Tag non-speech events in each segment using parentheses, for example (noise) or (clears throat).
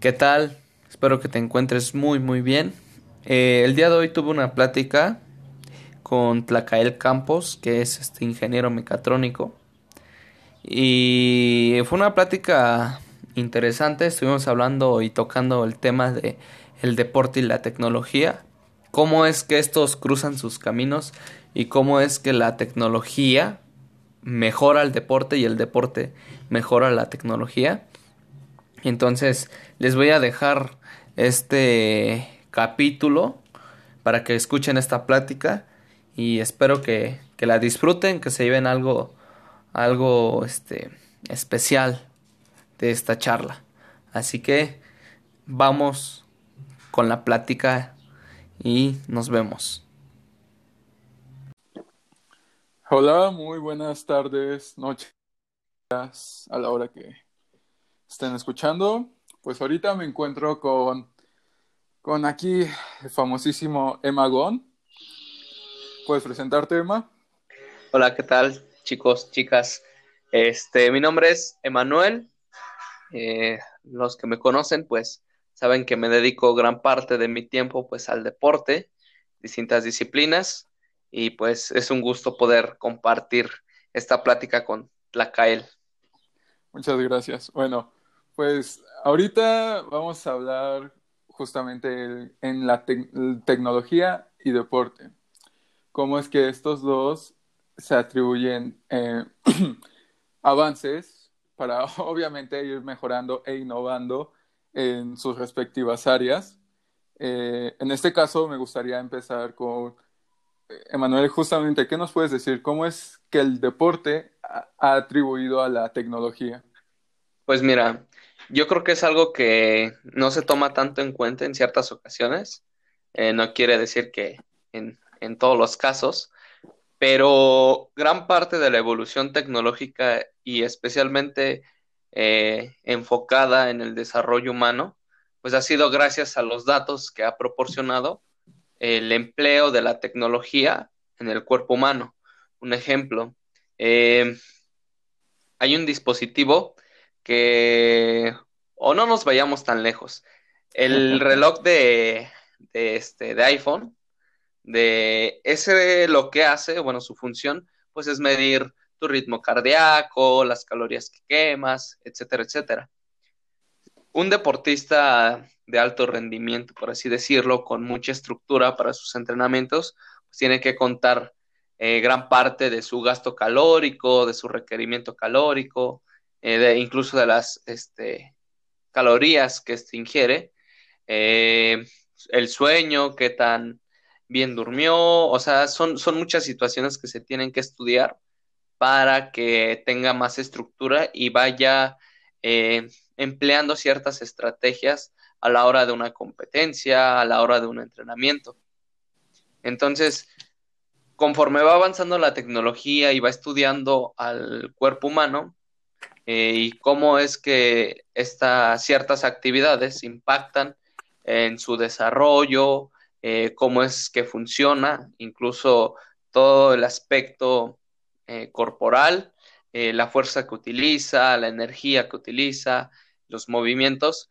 ¿Qué tal? Espero que te encuentres muy muy bien. Eh, el día de hoy tuve una plática con Tlacael Campos, que es este ingeniero mecatrónico. Y fue una plática interesante. Estuvimos hablando y tocando el tema de el deporte y la tecnología. Cómo es que estos cruzan sus caminos y cómo es que la tecnología mejora el deporte y el deporte mejora la tecnología. Entonces les voy a dejar este capítulo para que escuchen esta plática y espero que, que la disfruten, que se lleven algo, algo este, especial de esta charla. Así que vamos con la plática y nos vemos. Hola, muy buenas tardes, noches, a la hora que estén escuchando. Pues ahorita me encuentro con, con aquí el famosísimo Emma Gon. ¿Puedes presentarte, Emma? Hola, ¿qué tal, chicos, chicas? Este, mi nombre es Emanuel. Eh, los que me conocen, pues, saben que me dedico gran parte de mi tiempo, pues, al deporte, distintas disciplinas y pues es un gusto poder compartir esta plática con Tlacael. Muchas gracias. Bueno, pues ahorita vamos a hablar justamente en la tecnología y deporte. Cómo es que estos dos se atribuyen eh, (clears throat) avances para (laughs) obviamente ir mejorando e innovando en sus respectivas áreas. Eh, en este caso me gustaría empezar con Emanuel, justamente, ¿qué nos puedes decir? ¿Cómo es que el deporte ha atribuido a la tecnología? Pues mira, yo creo que es algo que no se toma tanto en cuenta en ciertas ocasiones. Eh, no quiere decir que en, en todos los casos, pero gran parte de la evolución tecnológica y especialmente eh, enfocada en el desarrollo humano, pues ha sido gracias a los datos que ha proporcionado el empleo de la tecnología en el cuerpo humano. Un ejemplo, eh, hay un dispositivo que, o no nos vayamos tan lejos, el reloj de, este, de iPhone, de ese lo que hace, bueno, su función, pues es medir tu ritmo cardíaco, las calorías que quemas, etcétera, etcétera. Un deportista de alto rendimiento, por así decirlo, con mucha estructura para sus entrenamientos, pues tiene que contar eh, gran parte de su gasto calórico, de su requerimiento calórico, eh, incluso de las este, calorías que este ingiere, eh, el sueño, qué tan bien durmió, o sea, son, son muchas situaciones que se tienen que estudiar para que tenga más estructura y vaya empleando ciertas estrategias a la hora de una competencia, a la hora de un entrenamiento. Entonces, conforme va avanzando la tecnología y va estudiando al cuerpo humano eh, y cómo es que estas ciertas actividades impactan en su desarrollo, eh, cómo es que funciona, incluso todo el aspecto eh, corporal, la fuerza que utiliza, la energía que utiliza, los movimientos,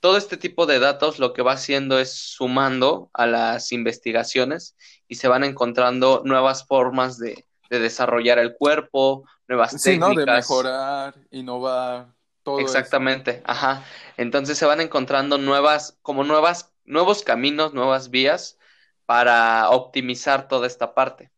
todo este tipo de datos lo que va haciendo es sumando a las investigaciones y se van encontrando nuevas formas de, desarrollar el cuerpo, nuevas sí, ¿no? De mejorar, innovar, todo Exactamente, ajá. Entonces se van encontrando nuevas, como nuevas, nuevos caminos, nuevas vías para optimizar toda esta parte.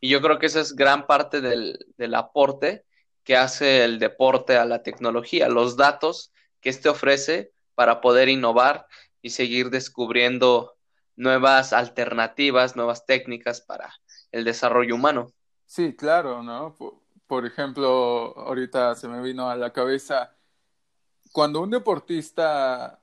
Y yo creo que esa es gran parte del, del aporte que hace el deporte a la tecnología, los datos que éste ofrece para poder innovar y seguir descubriendo nuevas alternativas, nuevas técnicas para el desarrollo humano. Sí, claro, ¿no? Por, ejemplo, ahorita se me vino a la cabeza, cuando un deportista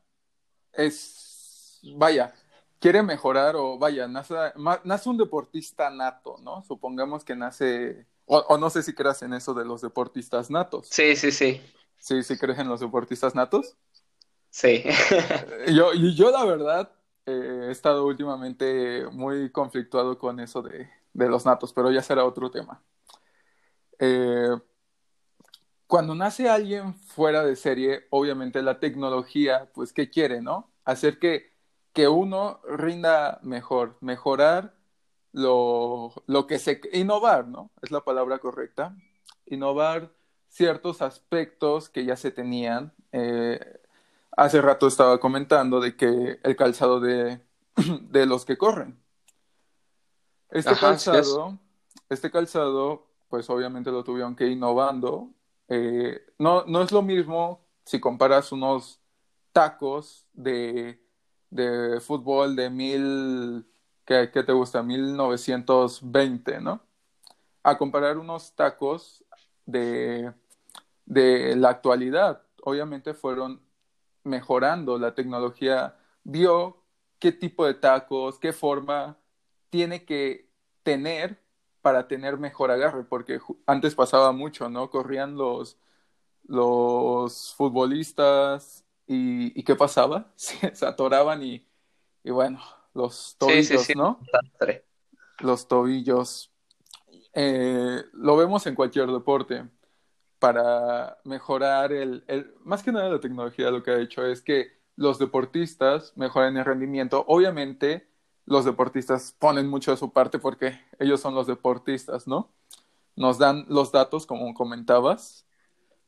es, vaya, quiere mejorar o vaya, nace, nace un deportista nato, ¿no? Supongamos que nace, o, o, no sé si creas en eso de los deportistas natos. Sí, sí, sí. Sí, sí crees en los deportistas natos. Sí. yo, yo la verdad eh, he estado últimamente muy conflictuado con eso de, los natos, pero ya será otro tema. Eh, cuando nace alguien fuera de serie, obviamente la tecnología, pues, ¿qué quiere, no? Hacer que, que uno rinda mejor, mejorar lo, lo que se... Innovar, ¿no? Es la palabra correcta. Innovar ciertos aspectos que ya se tenían. Eh, hace rato estaba comentando de que el calzado de, (clears throat) de los que corren. Este calzado, este calzado, pues obviamente lo tuvieron que ir innovando eh, no, no es lo mismo si comparas unos tacos de, de fútbol de mil, ¿qué, te gusta? 1920, ¿no? A comparar unos tacos de, de la actualidad. Obviamente fueron mejorando, la tecnología vio qué tipo de tacos, qué forma tiene que tener para tener mejor agarre, porque antes pasaba mucho, ¿no? Corrían los, los futbolistas y, ¿qué pasaba? (laughs) Se, atoraban y, y, bueno, los tobillos, ¿no? Los tobillos. Eh, lo vemos en cualquier deporte. Para mejorar el, el, más que nada la tecnología lo que ha hecho es que los deportistas mejoren el rendimiento. Obviamente, los deportistas ponen mucho de su parte porque ellos son los deportistas, ¿no? Nos dan los datos, como comentabas.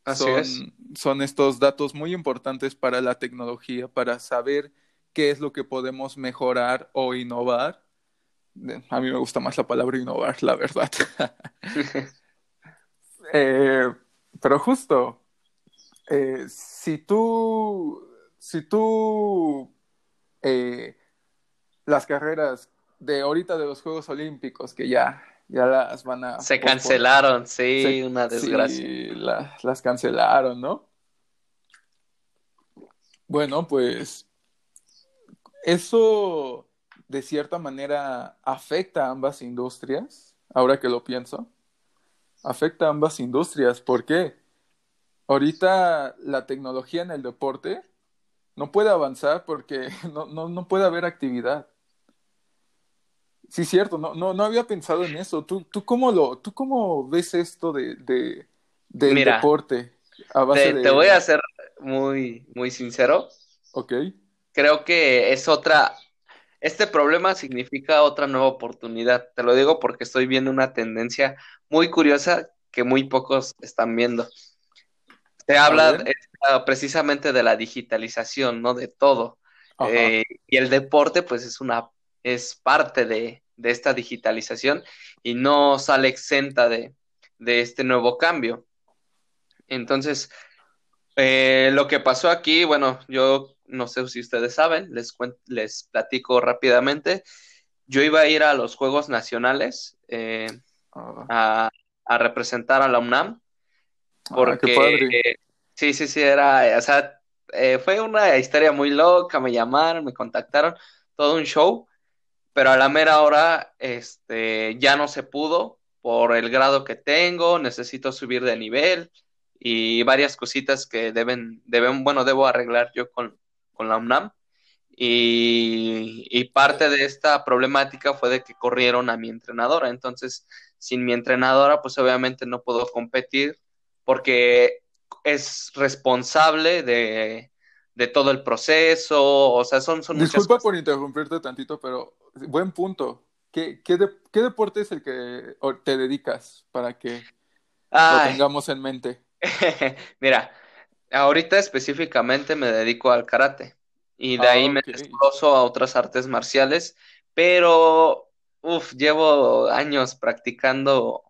Así son, es. son estos datos muy importantes para la tecnología, para saber qué es lo que podemos mejorar o innovar. A mí me gusta más la palabra innovar, la verdad. (laughs) eh, pero justo, eh, si tú, si tú eh, las carreras de ahorita de los Juegos Olímpicos, que ya, ya las van a... Se cancelaron, sí, una desgracia. Sí, las cancelaron, ¿no? Bueno, pues eso de cierta manera afecta a ambas industrias, ahora que lo pienso. Afecta a ambas industrias, ¿por qué? Ahorita la tecnología en el deporte no puede avanzar porque (laughs) no, no, no puede haber actividad. Sí, cierto, no, no, no había pensado en eso. ¿Tú, tú, cómo, lo, tú cómo ves esto de, de del deporte? A base te, te, voy a ser muy, muy sincero. Ok. Creo que es otra, este problema significa otra nueva oportunidad. Te lo digo porque estoy viendo una tendencia muy curiosa que muy pocos están viendo. Se habla precisamente de la digitalización, ¿no? De todo. Eh, y el deporte, pues, es una es parte de, esta digitalización y no sale exenta de, este nuevo cambio. Entonces, eh, lo que pasó aquí, bueno, yo no sé si ustedes saben, les, les platico rápidamente. Yo iba a ir a los Juegos Nacionales eh, ah. a, representar a la UNAM, ah, porque sí, sí, sí, era, o sea, eh, fue una historia muy loca, me llamaron, me contactaron, todo un show, pero a la mera hora este, ya no se pudo por el grado que tengo, necesito subir de nivel y varias cositas que deben, deben bueno, debo arreglar yo con, con la UNAM. Y, y, parte de esta problemática fue de que corrieron a mi entrenadora. Entonces, sin mi entrenadora, pues obviamente no puedo competir porque es responsable de, de todo el proceso. O sea, son, son Disculpa por interrumpirte tantito, pero buen punto. ¿Qué, qué, qué deporte es el que te dedicas para que lo tengamos en mente? (laughs) Mira, ahorita específicamente me dedico al karate y de ahí ah, me desgloso a otras artes marciales, pero uf, llevo años practicando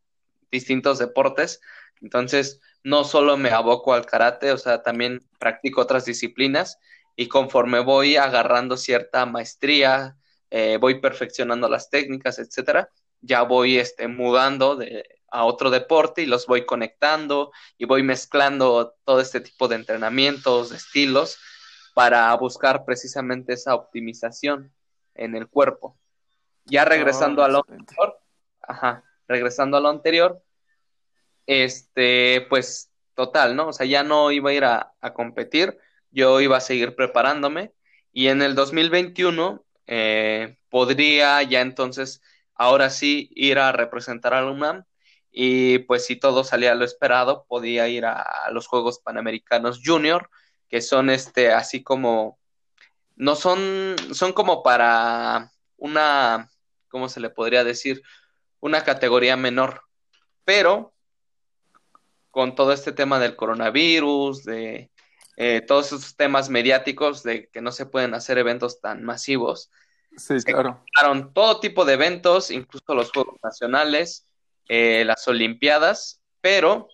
distintos deportes, entonces no solo me aboco al karate, o sea, también practico otras disciplinas y conforme voy agarrando cierta maestría, eh, voy perfeccionando las técnicas, etcétera, ya voy este, mudando de, a otro deporte y los voy conectando y voy mezclando todo este tipo de entrenamientos, de estilos, para buscar precisamente esa optimización en el cuerpo. Ya regresando a lo anterior, ajá, regresando a lo anterior, este, pues total, ¿no? O sea, ya no iba a ir a, a competir, yo iba a seguir preparándome y en el 2021 eh, podría ya entonces ahora sí ir a representar a la UNAM y pues si todo salía a lo esperado, podía ir a, los Juegos Panamericanos Junior, que son este, así como, no son, son como para una, ¿cómo se le podría decir? Una categoría menor, pero con todo este tema del coronavirus, de eh, todos esos temas mediáticos de que no se pueden hacer eventos tan masivos. Sí, claro. todo tipo de eventos, incluso los Juegos Nacionales, eh, las Olimpiadas, pero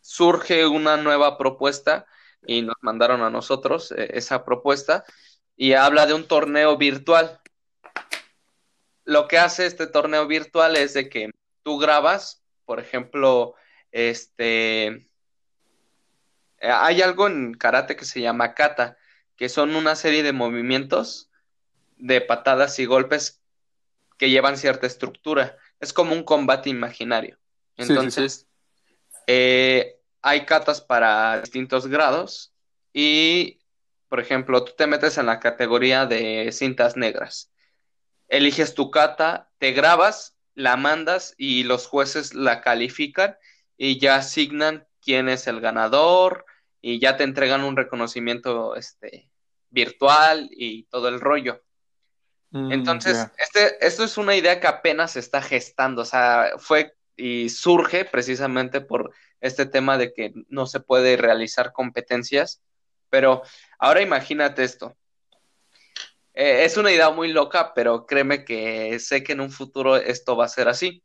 surge una nueva propuesta y nos mandaron a nosotros eh, esa propuesta y habla de un torneo virtual. Lo que hace este torneo virtual es de que tú grabas, por ejemplo, este, eh, hay algo en karate que se llama kata, que son una serie de movimientos de patadas y golpes que llevan cierta estructura es como un combate imaginario. Entonces, eh, hay catas para distintos grados y, por ejemplo, tú te metes en la categoría de cintas negras. Eliges tu cata, te grabas, la mandas y los jueces la califican y ya asignan quién es el ganador y ya te entregan un reconocimiento este, virtual y todo el rollo. Mm, Entonces, este, esto es una idea que apenas se está gestando, o sea, fue y surge precisamente por este tema de que no se puede realizar competencias, pero ahora imagínate esto. Eh, es una idea muy loca, pero créeme que sé que en un futuro esto va a ser así.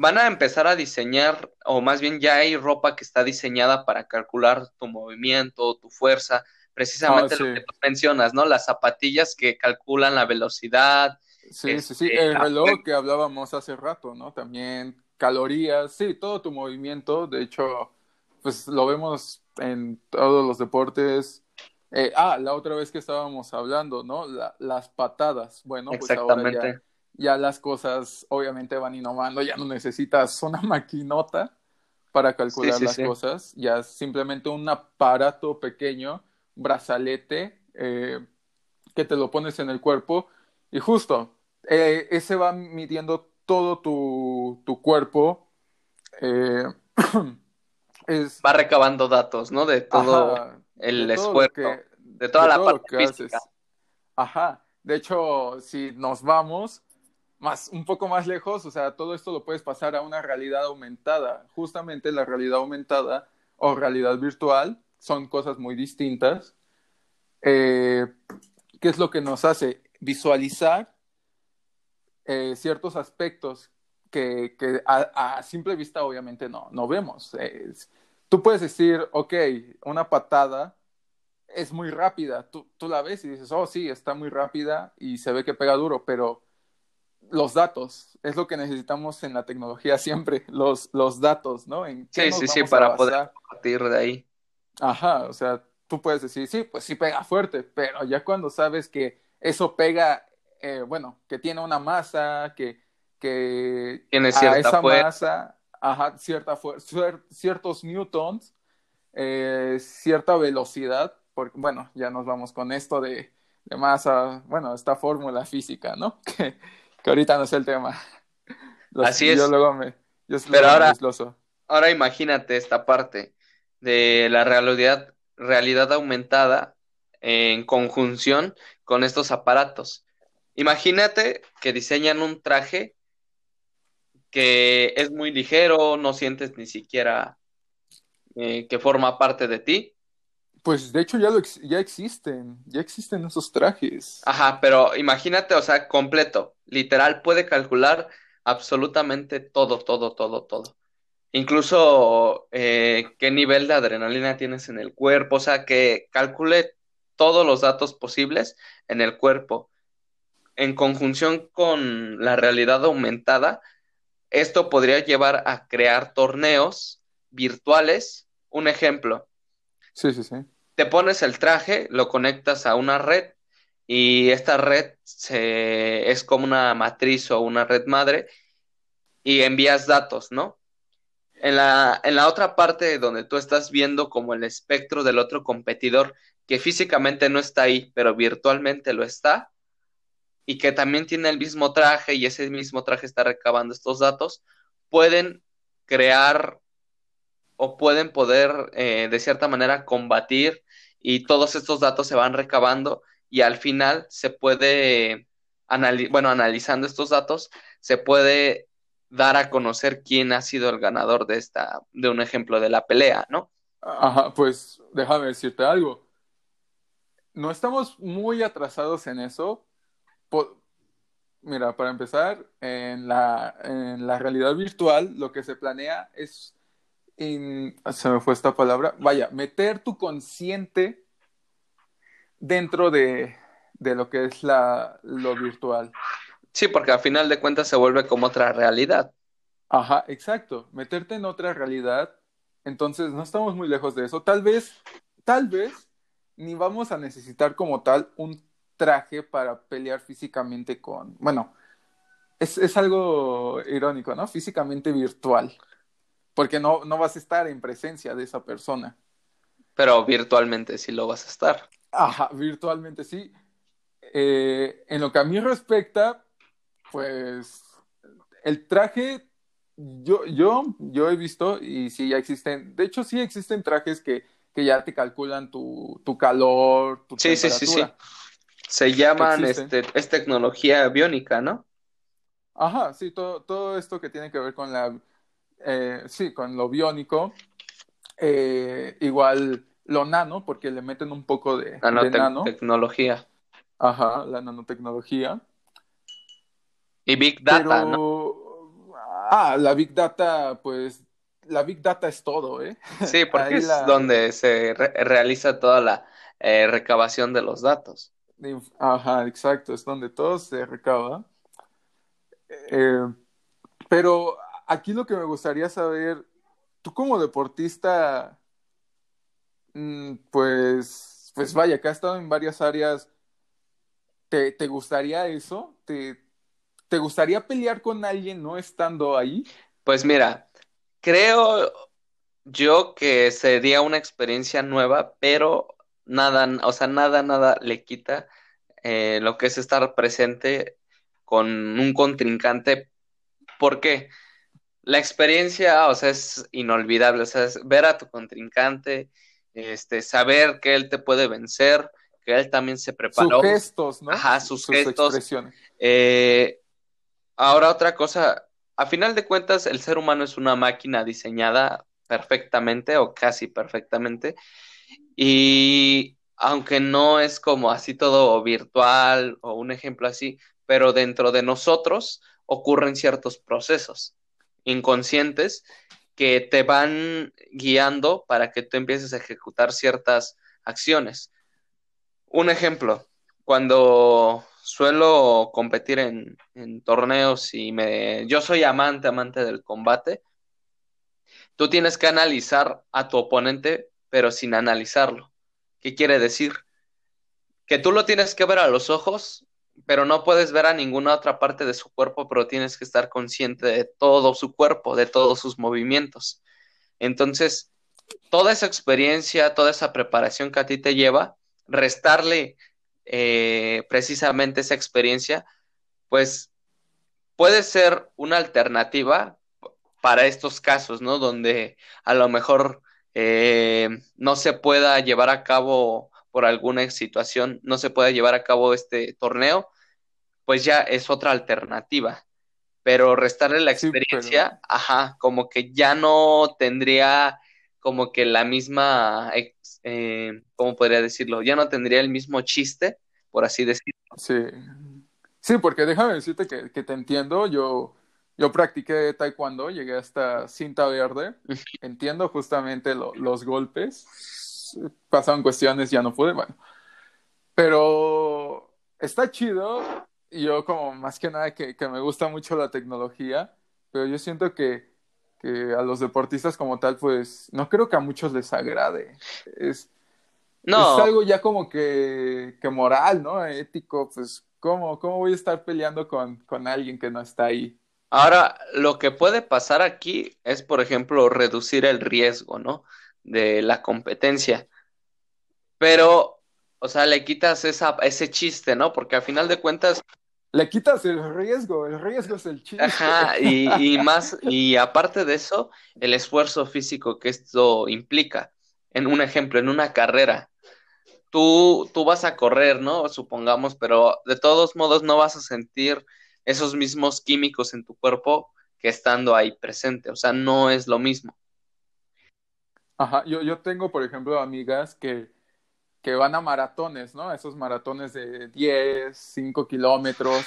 Van a empezar a diseñar, o más bien ya hay ropa que está diseñada para calcular tu movimiento, tu fuerza, precisamente ah, lo que tú mencionas, ¿no? Las zapatillas que calculan la velocidad. Sí, sí, sí, este, el reloj que hablábamos hace rato, ¿no? También calorías, sí, todo tu movimiento, de hecho, pues lo vemos en todos los deportes. Eh, ah, la otra vez que estábamos hablando, ¿no? las patadas, bueno, pues ahora ya, ya las cosas obviamente van innovando, ya no necesitas una (laughs) maquinota para calcular las cosas, ya simplemente un aparato pequeño brazalete eh, que te lo pones en el cuerpo y justo eh, ese va midiendo todo tu, tu cuerpo. Eh, (clears throat) es, va recabando datos, ¿no? De todo el esfuerzo, de toda la parte física. Ajá. De hecho, si nos vamos más, un poco más lejos, o sea, todo esto lo puedes pasar a una realidad aumentada. Justamente la realidad aumentada o realidad virtual son cosas muy distintas. Eh, ¿Qué es lo que nos hace? Visualizar eh, ciertos aspectos que, a, simple vista obviamente no, no vemos. tú puedes decir, ok, una patada es muy rápida, tú, tú, la ves y dices, oh sí, está muy rápida y se ve que pega duro, pero los datos es lo que necesitamos en la tecnología siempre, los, los datos, ¿no? ¿En sí, sí, sí, para poder partir de ahí. Ajá, o sea, tú puedes decir, sí, pues sí pega fuerte, pero ya cuando sabes que eso pega, eh, bueno, que tiene una masa, que, que tiene cierta esa masa, ajá, cierta ciertos newtons, eh, cierta velocidad, porque, bueno, ya nos vamos con esto de, de masa, bueno, esta fórmula física, ¿no? (laughs) Que, que ahorita no es el tema. (laughs) Así es. Yo luego me, yo Pero ahora, ahora imagínate esta parte de la realidad realidad aumentada en conjunción con estos aparatos. Imagínate que diseñan un traje que es muy ligero, no sientes ni siquiera eh, que forma parte de ti. Pues de hecho ya, lo ya existen, ya existen esos trajes. Ajá, pero imagínate, o sea, completo, literal, puede calcular absolutamente todo, todo, todo, todo incluso eh, qué nivel de adrenalina tienes en el cuerpo, o sea, que calcule todos los datos posibles en el cuerpo. En conjunción con la realidad aumentada, esto podría llevar a crear torneos virtuales. Un ejemplo. Sí, sí, sí. Te pones el traje, lo conectas a una red y esta red es como una matriz o una red madre y envías datos, ¿no? En la, en la otra parte donde tú estás viendo como el espectro del otro competidor que físicamente no está ahí, pero virtualmente lo está, y que también tiene el mismo traje y ese mismo traje está recabando estos datos, pueden crear o pueden poder eh, de cierta manera combatir y todos estos datos se van recabando y al final se puede, bueno, analizando estos datos, se puede dar a conocer quién ha sido el ganador de esta, de un ejemplo de la pelea, ¿no? Ajá, pues déjame decirte algo. No estamos muy atrasados en eso. Mira, para empezar, en la, en la realidad virtual lo que se planea es, se me fue esta palabra, vaya, meter tu consciente dentro de, de lo que es la, lo virtual. Sí, porque al final de cuentas se vuelve como otra realidad. Ajá, exacto, meterte en otra realidad. Entonces, no estamos muy lejos de eso. Tal vez, tal vez, ni vamos a necesitar como tal un traje para pelear físicamente con, bueno, es, es algo irónico, ¿no? Físicamente virtual, porque no, no vas a estar en presencia de esa persona. Pero virtualmente sí lo vas a estar. Ajá, virtualmente sí. Eh, en lo que a mí respecta, pues el traje, yo, yo, yo he visto y sí ya existen, de hecho sí existen trajes que, que ya te calculan tu, tu calor, tu sí, Sí, sí, sí. Se llaman, este, es tecnología biónica, ¿no? Ajá, sí, todo, todo esto que tiene que ver con la, eh, sí, con lo biónico, eh, igual lo nano, porque le meten un poco de, nanotecnología. Ajá, la nanotecnología. Y Big Data, ¿no? Ah, la Big Data, pues la Big Data es todo, ¿eh? Sí, (laughs) porque es donde se realiza toda la eh, recabación de los datos. Ajá, exacto, es donde todo se recaba. Eh, pero aquí lo que me gustaría saber, tú como deportista, mm, pues, pues vaya, que has estado en varias áreas, ¿te, gustaría eso? ¿Te, ¿Te gustaría pelear con alguien no estando ahí? Pues mira, creo yo que sería una experiencia nueva, pero nada, o sea, nada, nada le quita eh, lo que es estar presente con un contrincante. ¿Por qué? La experiencia, o sea, es inolvidable, o sea, es ver a tu contrincante, este, saber que él te puede vencer, que él también se preparó. Sus gestos, ¿no? Ajá, sus, gestos. Eh, Ahora otra cosa, a final de cuentas el ser humano es una máquina diseñada perfectamente o casi perfectamente y aunque no es como así todo virtual o un ejemplo así, pero dentro de nosotros ocurren ciertos procesos inconscientes que te van guiando para que tú empieces a ejecutar ciertas acciones. Un ejemplo, cuando suelo competir en, torneos y me, yo soy amante, amante del combate, tú tienes que analizar a tu oponente, pero sin analizarlo. ¿Qué quiere decir? Que tú lo tienes que ver a los ojos, pero no puedes ver a ninguna otra parte de su cuerpo, pero tienes que estar consciente de todo su cuerpo, de todos sus movimientos. Entonces, toda esa experiencia, toda esa preparación que a ti te lleva, restarle eh, precisamente esa experiencia, pues puede ser una alternativa para estos casos, ¿no? Donde a lo mejor eh, no se pueda llevar a cabo por alguna situación, no se pueda llevar a cabo este torneo, pues ya es otra alternativa. Pero restarle la experiencia, ajá, como que ya no tendría como que la misma, eh, ¿cómo podría decirlo? Ya no tendría el mismo chiste, por así decirlo. Sí, sí porque déjame decirte que, que te entiendo, yo, yo practiqué taekwondo, llegué hasta cinta verde, entiendo justamente los golpes, pasaron cuestiones, ya no pude, bueno, pero está chido, yo como más que nada que, que me gusta mucho la tecnología, pero yo siento que que a los deportistas como tal, pues no creo que a muchos les agrade. Es, no. es algo ya como que, que moral, ¿no? Ético, pues, ¿cómo, ¿cómo voy a estar peleando con, con alguien que no está ahí? Ahora, lo que puede pasar aquí es, por ejemplo, reducir el riesgo, ¿no? De la competencia. Pero, o sea, le quitas esa, ese chiste, ¿no? Porque al final de cuentas, le quitas el riesgo, el riesgo es el chiste. Ajá, y, y más, y aparte de eso, el esfuerzo físico que esto implica. En un ejemplo, en una carrera, tú, tú vas a correr, ¿no? Supongamos, pero de todos modos no vas a sentir esos mismos químicos en tu cuerpo que estando ahí presente, o sea, no es lo mismo. Ajá, yo, yo tengo, por ejemplo, amigas que, que van a maratones, ¿no? Esos maratones de 10, 5 kilómetros.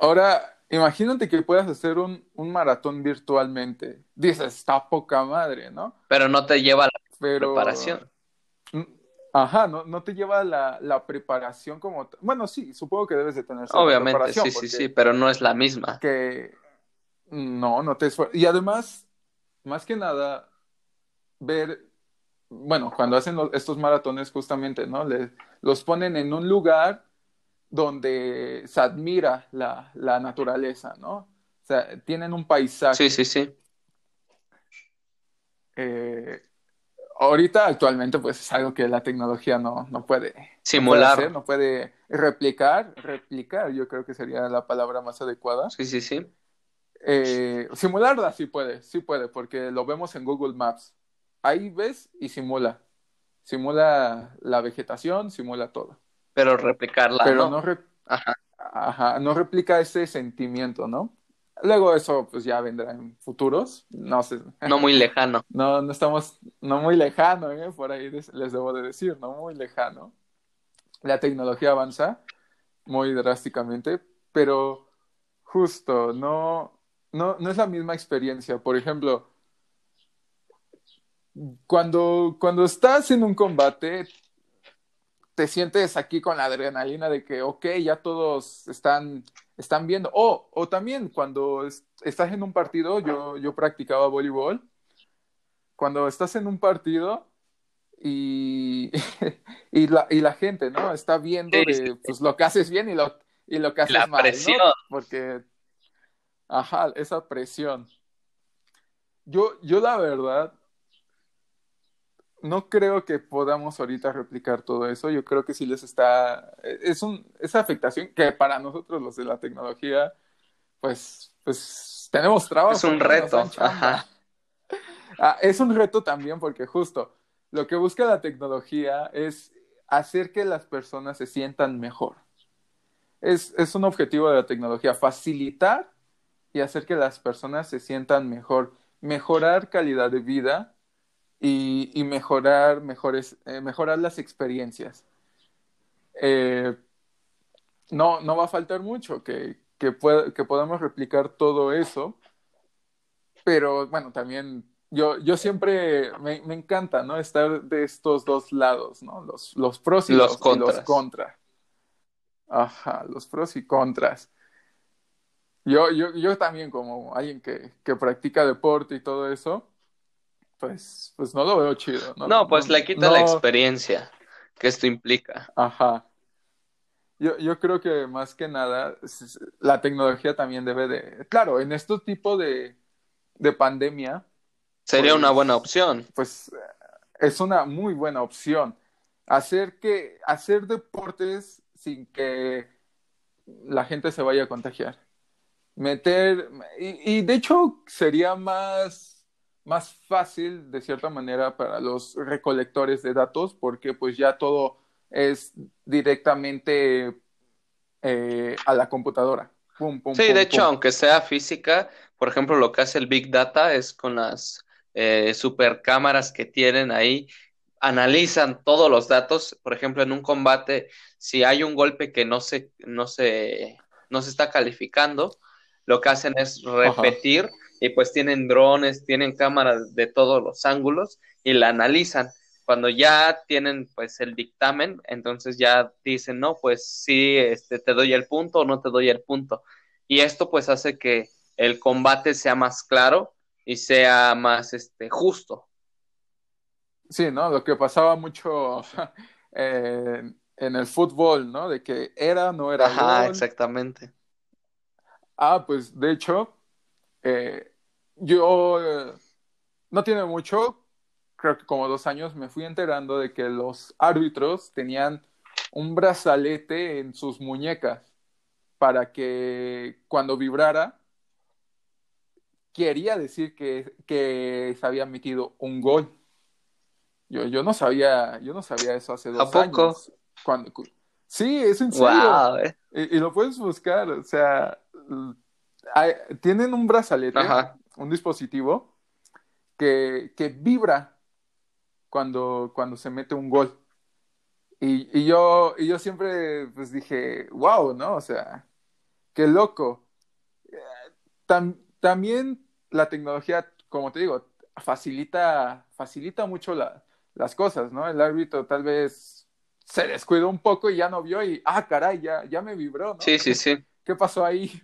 Ahora, imagínate que puedas hacer un, un maratón virtualmente. Dices, está poca madre, ¿no? Pero no te lleva la Pero, preparación. ajá, no, no te lleva la, la preparación como... Bueno, sí, supongo que debes de tener Obviamente, preparación sí, sí, sí, pero no es la misma. que no, no te esfuerzas. Y además, más que nada, ver, bueno, cuando hacen estos maratones justamente, ¿no? Les, los ponen en un lugar donde se admira la, la naturaleza, ¿no? O sea, tienen un Sí, paisaje. sí, sí. eh, ahorita, actualmente, pues es algo que la tecnología no, no puede, no puede Simular. hacer, no puede replicar, replicar, yo creo que sería la palabra más adecuada. Sí, sí, sí. Eh, simularla sí puede, sí puede, porque lo vemos en Google Maps. Ahí ves y simula. Simula la vegetación, simula todo. Pero replicarla, Pero ¿no? no, re- Ajá. ajá, no replica ese sentimiento, ¿no? Luego eso pues ya vendrá en futuros. No sé, No muy lejano. (laughs) no, no estamos, no muy lejano, ¿eh? Por ahí les, les debo de decir, no muy lejano. La tecnología avanza muy drásticamente, pero justo, no, no, no es la misma experiencia. Por ejemplo, cuando, cuando estás en un combate, te sientes aquí con la adrenalina de que, ok, ya todos están, están viendo. O, o también cuando es- estás en un partido, yo, yo practicaba voleibol, cuando estás en un partido y, (laughs) y, la, y la gente, ¿no? Está viendo de, pues, lo que haces bien y lo, y lo que haces La mal, ¿no? presión. Porque, ajá, esa presión. Yo, yo la verdad, no creo que podamos ahorita replicar todo eso. Yo creo que sí les está, es un, esa afectación que para nosotros los de la tecnología, pues, pues tenemos trabajo. Es un reto. Ajá. (laughs) Ah, es un reto también porque justo lo que busca la tecnología es hacer que las personas se sientan mejor. Es, es un objetivo de la tecnología, facilitar y hacer que las personas se sientan mejor, mejorar calidad de vida y, y mejorar, mejores, eh, mejorar las experiencias. Eh, no, no va a faltar mucho que, que, pueda- que podamos replicar todo eso, pero bueno, también yo, yo siempre me, me encanta, ¿no? Estar de estos dos lados, ¿no? Los, los pros y Los los, y contras. los contras. Ajá, los pros y contras. Yo, yo, yo también como alguien que, que practica deporte y todo eso, pues, pues no lo veo chido, ¿no? No, pues No- le quita la experiencia que esto implica. Ajá. Yo, yo creo que más que nada la tecnología también debe de, claro, en este tipo de, de pandemia, Sería una Pues- buena opción. pues es una muy buena opción. Hacer que, hacer deportes sin que la gente se vaya a contagiar. Meter, y, y de hecho sería más, más fácil de cierta manera para los recolectores de datos porque pues ya todo es directamente eh, a la computadora. Pum, pum, Sí, pum, de hecho, aunque sea física, por ejemplo, lo que hace el Big Data es con las eh, super cámaras que tienen ahí, analizan todos los datos. Por ejemplo, en un combate, si hay un golpe que no se, no se, no se está calificando, lo que hacen es repetir y pues tienen drones, tienen cámaras de todos los ángulos y la analizan. Cuando ya tienen pues el dictamen, entonces ya dicen, no, pues sí, este, te doy el punto o no te doy el punto. Y esto pues hace que el combate sea más claro y sea más este, justo. Sí, ¿no? Lo que pasaba mucho (laughs) eh, en el fútbol, ¿no? De que era, no era Ajá, gol. exactamente. Ah, pues de hecho, eh, yo eh, no tiene mucho, creo que como dos años, me fui enterando de que los árbitros tenían un brazalete en sus muñecas. para que cuando vibrara quería decir que, que se había metido un gol. Yo, yo no sabía, yo no sabía eso hace dos ¿A poco? años. Cuando, sí, es en serio. Wow, eh. Y, y lo puedes buscar, o sea, hay- tienen un brazalete, Ajá. Un dispositivo que, que vibra cuando, cuando se mete un gol. Y, y yo, y yo siempre pues dije, wow, ¿no? O sea, qué loco. Eh, Tam- también la tecnología, como te digo, facilita, facilita mucho la- las cosas, ¿no? El árbitro tal vez se descuidó un poco y ya no vio y, ah, caray, ya, ya me vibró, ¿no? Sí, sí, (laughs) sí. ¿Qué pasó ahí?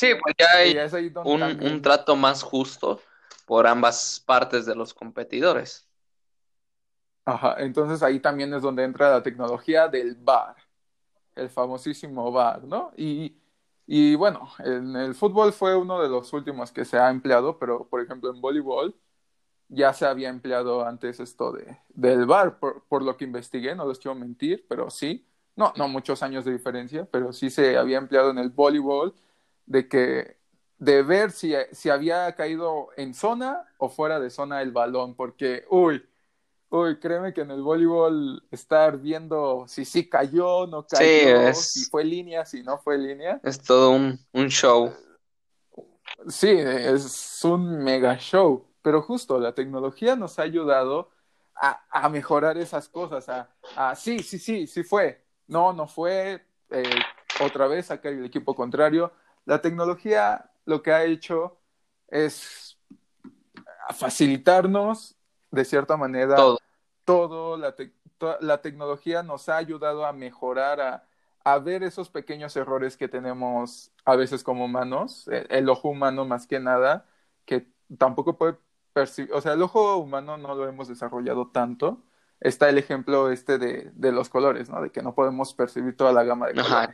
Sí, pues ya hay un, un trato más justo por ambas partes de los competidores. Ajá, entonces ahí también es donde entra la tecnología del VAR, el famosísimo VAR, ¿no? Y, y bueno, en el fútbol fue uno de los últimos que se ha empleado, pero por ejemplo en voleibol ya se había empleado antes esto de, del VAR, por, por lo que investigué, no les quiero mentir, pero sí, no, no muchos años de diferencia, pero sí se había empleado en el voleibol de que de ver si, si había caído en zona o fuera de zona el balón, porque, uy, Uy, créeme que en el voleibol estar viendo si sí cayó, no Sí, cayó, es- si fue línea, si no fue línea. Es todo un, un show. Sí, es un mega show. Pero justo la tecnología nos ha ayudado a, a mejorar esas cosas. A, a, sí, sí, sí, sí fue. No, no fue. eh, otra vez sacar el equipo contrario. La tecnología lo que ha hecho es facilitarnos de cierta manera Todo. todo, la, te- to- la tecnología nos ha ayudado a mejorar, a, a ver esos pequeños errores que tenemos a veces como humanos, el, el ojo humano más que nada, que tampoco puede percibir, o sea, el ojo humano no lo hemos desarrollado tanto. Está el ejemplo este de, de los colores, ¿no? De que no podemos percibir toda la gama de Ajá.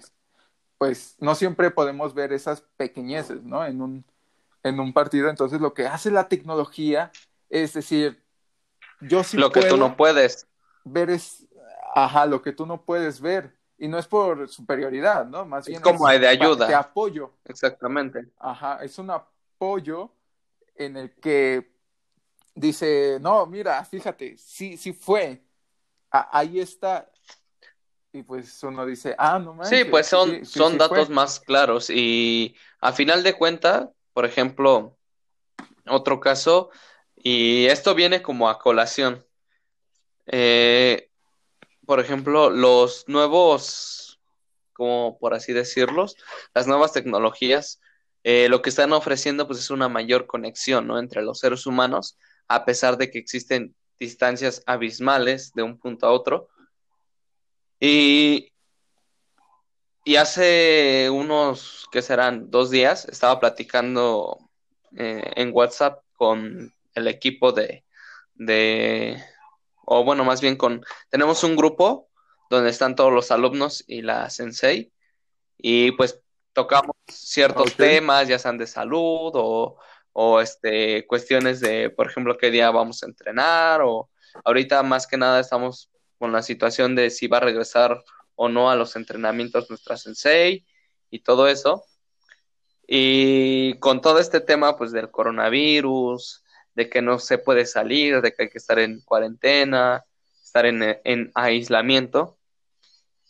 Pues no siempre podemos ver esas pequeñeces, ¿no? En un, en un partido. Entonces lo que hace la tecnología es decir, yo sí Lo que tú puedo no puedes. ver es, ajá, lo que tú no puedes ver. Y no es por superioridad, ¿no? Más Es bien como de pa- ayuda. de apoyo. Exactamente. Ajá, es un apoyo en el que dice, no, mira, fíjate, sí, sí fue. A- ahí está. Y pues uno dice, ah, no Sí, manches. pues son, sí, sí, son sí datos fue. más claros y a final de cuenta, por ejemplo, otro caso, y esto viene como a colación. Eh, por ejemplo, los nuevos, como por así decirlos, las nuevas tecnologías, eh, lo que están ofreciendo pues es una mayor conexión, ¿no? entre los seres humanos, a pesar de que existen distancias abismales de un punto a otro. Y, y hace unos, ¿qué serán? Dos días, estaba platicando eh, en WhatsApp con el equipo de, de, o bueno, más bien con, tenemos un grupo donde están todos los alumnos y la sensei, y pues tocamos ciertos temas, ya sean de salud o, o este, cuestiones de, por ejemplo, qué día vamos a entrenar, o ahorita más que nada estamos con la situación de si va a regresar o no a los entrenamientos nuestra sensei y todo eso. Y con todo este tema, pues del coronavirus, de que no se puede salir, de que hay que estar en cuarentena, estar en, en aislamiento,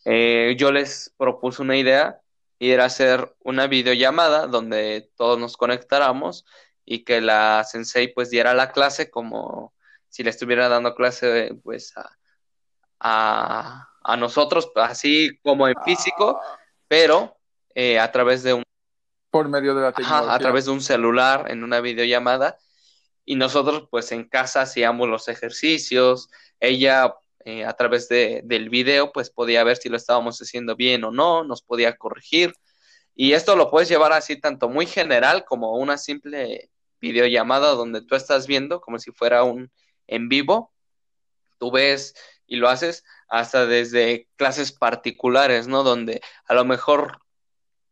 eh, yo les propuse una idea y era hacer una videollamada donde todos nos conectáramos y que la sensei pues diera la clase como si le estuviera dando clase pues a, a, a nosotros, así como en físico, Ah, pero eh, a través de un por medio de la Ajá, tecnología. a través de un celular en una videollamada y nosotros pues en casa hacíamos los ejercicios, ella eh, a través de, del video pues podía ver si lo estábamos haciendo bien o no, nos podía corregir y esto lo puedes llevar así tanto muy general como una simple videollamada donde tú estás viendo como si fuera un en vivo, tú ves y lo haces hasta desde clases particulares, ¿no? Donde a lo mejor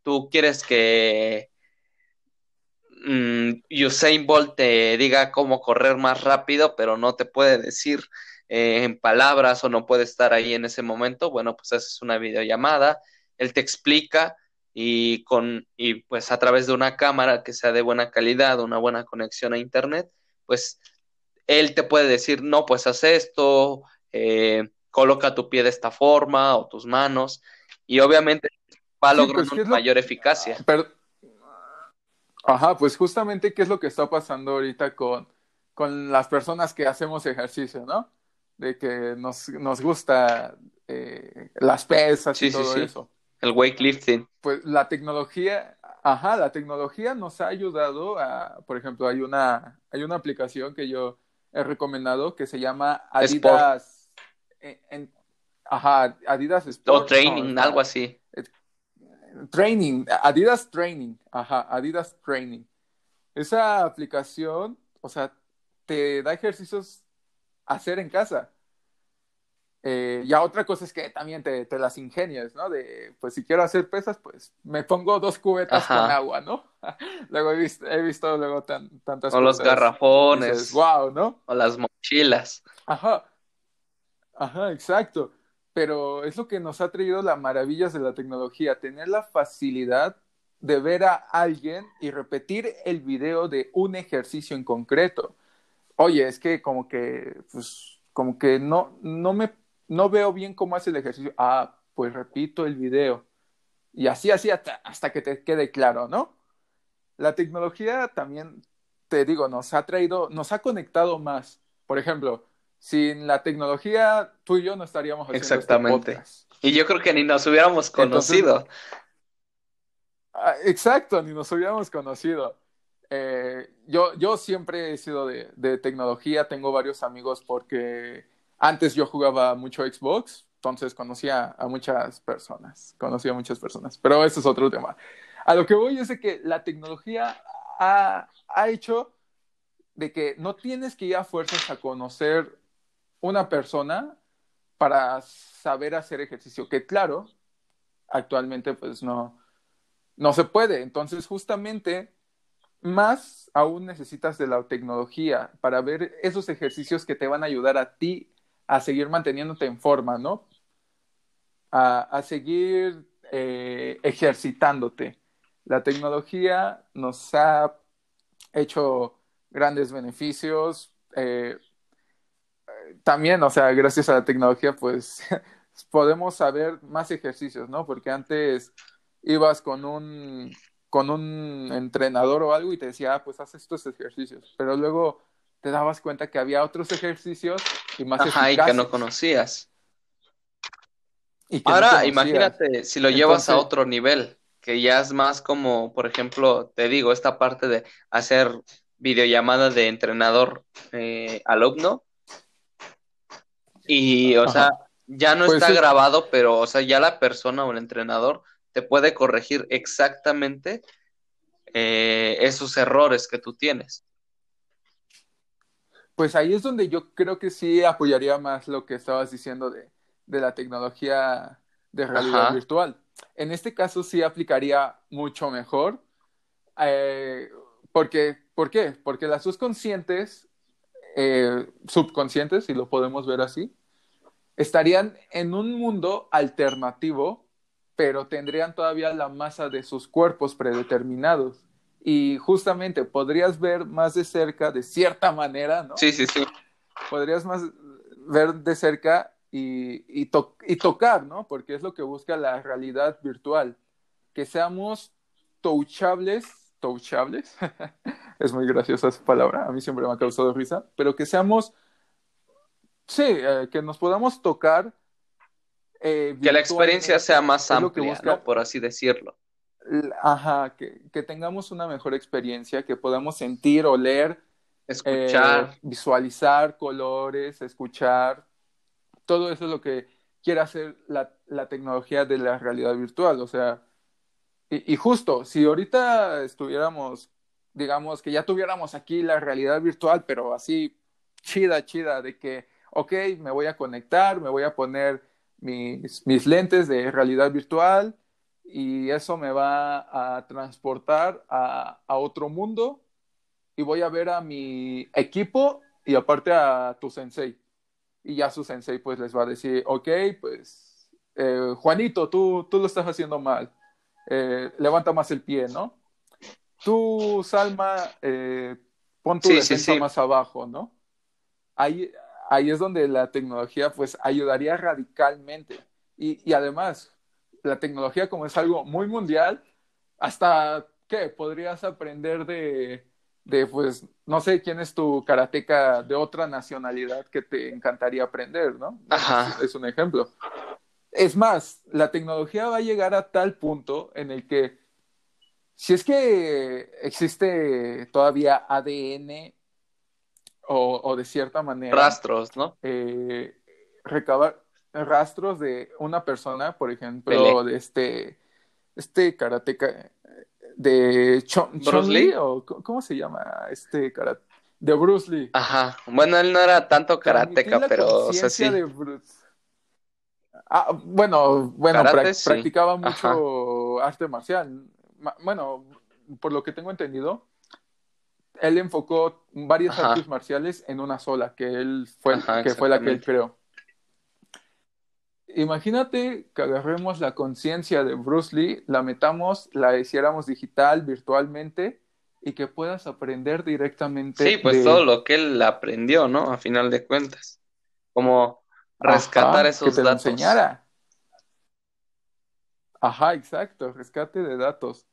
tú quieres que mm, Usain Bolt te diga cómo correr más rápido, pero no te puede decir eh, en palabras o no puede estar ahí en ese momento, bueno, pues haces una videollamada, él te explica y con y pues a través de una cámara que sea de buena calidad, una buena conexión a internet, pues él te puede decir, no, pues haz esto, eh, coloca tu pie de esta forma o tus manos y obviamente va a lograr pues, una mayor eficacia. Pero, ajá, pues justamente qué es lo que está pasando ahorita con, con las personas que hacemos ejercicio, ¿no? De que nos, nos gusta eh, las pesas y Sí, todo sí. eso. El weightlifting. Pues la tecnología, ajá, la tecnología nos ha ayudado a, por ejemplo, hay una, hay una aplicación que yo he recomendado que se llama Adidas, en- ajá, Adidas Sport. O training, no, algo así. Training, Adidas Training, ajá, Adidas Training. Esa aplicación, o sea, te da ejercicios a hacer en casa. Eh, ya otra cosa es que también te, te las ingenias, ¿no? De, pues si quiero hacer pesas, pues me pongo dos cubetas Ajá. con agua, ¿no? (laughs) luego he visto, he visto luego tan, tantas O los garrafones, wow, ¿no? o las mochilas. Ajá, ajá, exacto. Pero es lo que nos ha traído las maravillas de la tecnología, tener la facilidad de ver a alguien y repetir el video de un ejercicio en concreto. Oye, es que como que, pues, como que no, no me, no veo bien cómo hace el ejercicio. Ah, pues repito el video. Y así, así hasta, hasta que te quede claro, ¿no? La tecnología también, te digo, nos ha traído, nos ha conectado más. Por ejemplo, sin la tecnología, tú y yo no estaríamos haciendo este Exactamente. Y yo creo que ni nos hubiéramos conocido. Ah, exacto, ni nos hubiéramos conocido. Eh, yo, yo siempre he sido de, de tecnología, tengo varios amigos porque antes yo jugaba mucho Xbox, entonces conocía a muchas personas, conocía a muchas personas, pero eso es otro tema. A lo que voy es de que la tecnología ha, ha hecho de que no tienes que ir a fuerzas a conocer una persona para saber hacer ejercicio, que claro, actualmente pues no, no se puede. Entonces, justamente, más aún necesitas de la tecnología para ver esos ejercicios que te van a ayudar a ti a seguir manteniéndote en forma, ¿no? A, a seguir eh, ejercitándote. La tecnología nos ha hecho grandes beneficios. eh, también, o sea, gracias a la tecnología, pues (laughs) podemos saber más ejercicios, ¿no? Porque antes ibas con un, con un entrenador o algo y te decía, ah, pues haz estos ejercicios, pero luego te dabas cuenta que había otros ejercicios y más Ajá, y que no conocías. y que no Ahora, conocías. imagínate si lo llevas a otro nivel, que ya es más como, por ejemplo, te digo, esta parte de hacer videollamada de entrenador eh, alumno. Y, o Ajá. sea, ya no Pues está sí. grabado, pero, o sea, ya la persona o el entrenador te puede corregir exactamente eh, esos errores que tú tienes. Pues ahí es donde yo creo que sí apoyaría más lo que estabas diciendo de, de la tecnología de realidad Ajá. virtual. En este caso sí aplicaría mucho mejor. eh, porque, ¿Por qué? Porque las subconscientes, eh, subconscientes, si lo podemos ver así, estarían en un mundo alternativo, pero tendrían todavía la masa de sus cuerpos predeterminados. Y justamente podrías ver más de cerca, de cierta manera, ¿no? Sí, sí, sí. podrías más ver de cerca y, y, to- y tocar, ¿no? Porque es lo que busca la realidad virtual, que seamos touchables, touchables, (laughs) (laughs) es muy graciosa esa palabra, a mí siempre me ha causado risa, pero que seamos, sí, eh, que nos podamos tocar. eh, Que la experiencia sea más amplia, busca- ¿no? Por así decirlo. Ajá, que, que tengamos una mejor experiencia, que podamos sentir, oler, Escuchar. eh, visualizar colores, escuchar, todo eso es lo que quiere hacer la, la tecnología de la realidad virtual. O sea, y, y justo, si ahorita estuviéramos, digamos, que ya tuviéramos aquí la realidad virtual, pero así chida, chida, de que, ok, me voy a conectar, me voy a poner mis, mis lentes de realidad virtual y eso me va a transportar a, a otro mundo y voy a ver a mi equipo y aparte a tu sensei. Y ya su sensei pues les va a decir, ok, pues eh, Juanito, tú, tú lo estás haciendo mal. eh, levanta más el pie, ¿no? Tú, Salma, eh, pon tu Sí, defensa sí, sí. más abajo, ¿no? Ahí, ahí es donde la tecnología pues ayudaría radicalmente. Y, y además, la tecnología como es algo muy mundial, hasta, ¿qué? Podrías aprender de, de, pues, no sé quién es tu karateca de otra nacionalidad que te encantaría aprender, ¿no? Ajá. es, es un ejemplo. Es más, la tecnología va a llegar a tal punto en el que si es que existe todavía ADN o, o de cierta manera Rastros, ¿no? eh, recabar rastros de una persona, por ejemplo, Pelé. de este, este karateca de Chun, ¿Bruce Lee? o ¿cómo se llama este karate? De Bruce Lee. Ajá. Bueno, él no era tanto karateca, la pero, o sea, sí. de Bruce. Ah, bueno, bueno, sí. practicaba mucho arte marcial. Bueno, por lo que tengo entendido, él enfocó varias Ajá. artes marciales en una sola, que él fue, Ajá, que fue la que él creó. Imagínate que agarremos la conciencia de Bruce Lee, la metamos, la hiciéramos digital, virtualmente, y que puedas aprender directamente Sí, pues de- todo lo que él aprendió, ¿no? A final de cuentas. Como rescatar Ajá, que esos te lo datos. enseñara. Ajá, exacto, rescate de datos.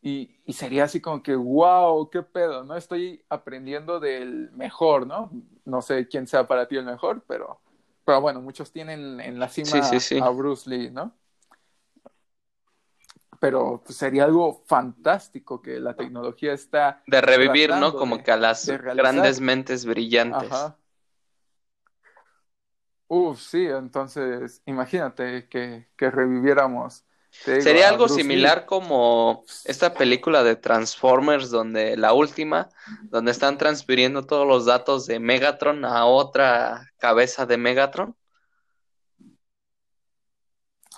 Y, y sería así como que, wow, qué pedo, ¿no? Estoy aprendiendo del mejor, ¿no? No sé quién sea para ti el mejor, pero, pero bueno, muchos tienen en la cima Sí, sí, sí. a Bruce Lee, ¿no? Pero pues, sería algo fantástico que la tecnología está De revivir, ¿no? Como de- que a las grandes mentes brillantes. Ajá. Uf, sí, entonces imagínate que, que reviviéramos. Digo, Sería algo Bruce Lee. similar como esta película de Transformers, donde la última, donde están transfiriendo todos los datos de Megatron a otra cabeza de Megatron.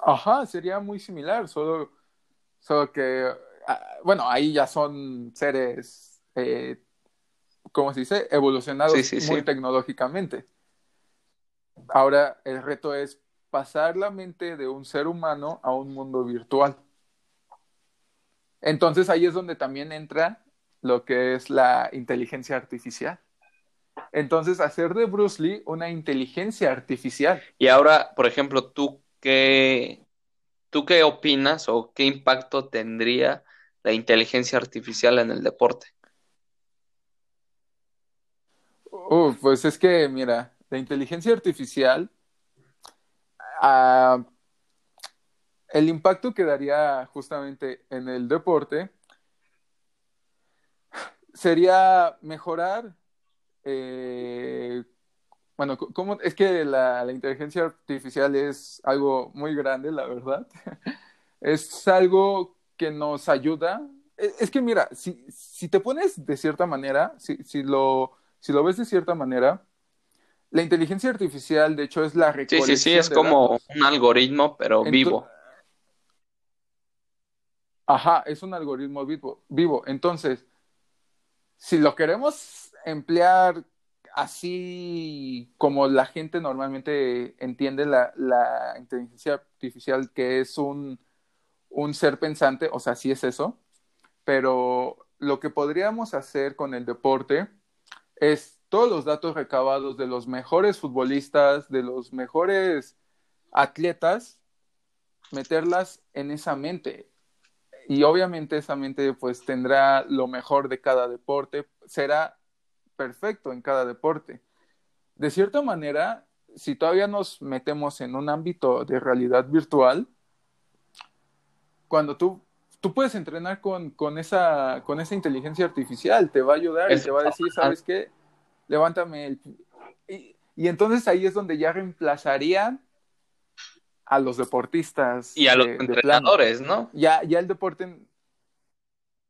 Ajá, sería muy similar, solo, solo que, ah, bueno, ahí ya son seres, eh, ¿cómo se dice? Evolucionados Sí, sí, sí. muy tecnológicamente. Ahora el reto es pasar la mente de un ser humano a un mundo virtual. Entonces ahí es donde también entra lo que es la inteligencia artificial. Entonces hacer de Bruce Lee una inteligencia artificial. Y ahora, por ejemplo, ¿tú qué, tú qué opinas o qué impacto tendría la inteligencia artificial en el deporte? Uf, pues es que, mira, la inteligencia artificial, el impacto que daría justamente en el deporte sería mejorar, eh, bueno, ¿cómo? Es que la, la inteligencia artificial es algo muy grande, la verdad. (laughs) Es algo que nos ayuda. Es, es que mira, si, si te pones de cierta manera, si, si lo, si lo ves de cierta manera, la inteligencia artificial, de hecho, es la Sí, sí, sí, recolección es de como datos. un algoritmo, pero vivo. Ajá, es un algoritmo vivo, vivo. Entonces, si lo queremos emplear así como la gente normalmente entiende la, la inteligencia artificial, que es un, un ser pensante, o sea, sí es eso, pero lo que podríamos hacer con el deporte es todos los datos recabados de los mejores futbolistas, de los mejores atletas, meterlas en esa mente. Y obviamente esa mente pues tendrá lo mejor de cada deporte, será perfecto en cada deporte. De cierta manera, si todavía nos metemos en un ámbito de realidad virtual, cuando tú, tú puedes entrenar con, con, esa, con esa inteligencia artificial, te va a ayudar y te va a decir, ¿sabes qué? Levántame el... Y, y entonces ahí es donde ya reemplazarían a los deportistas Y a los de- de plano. entrenadores, ¿no? Ya, ya el deporte.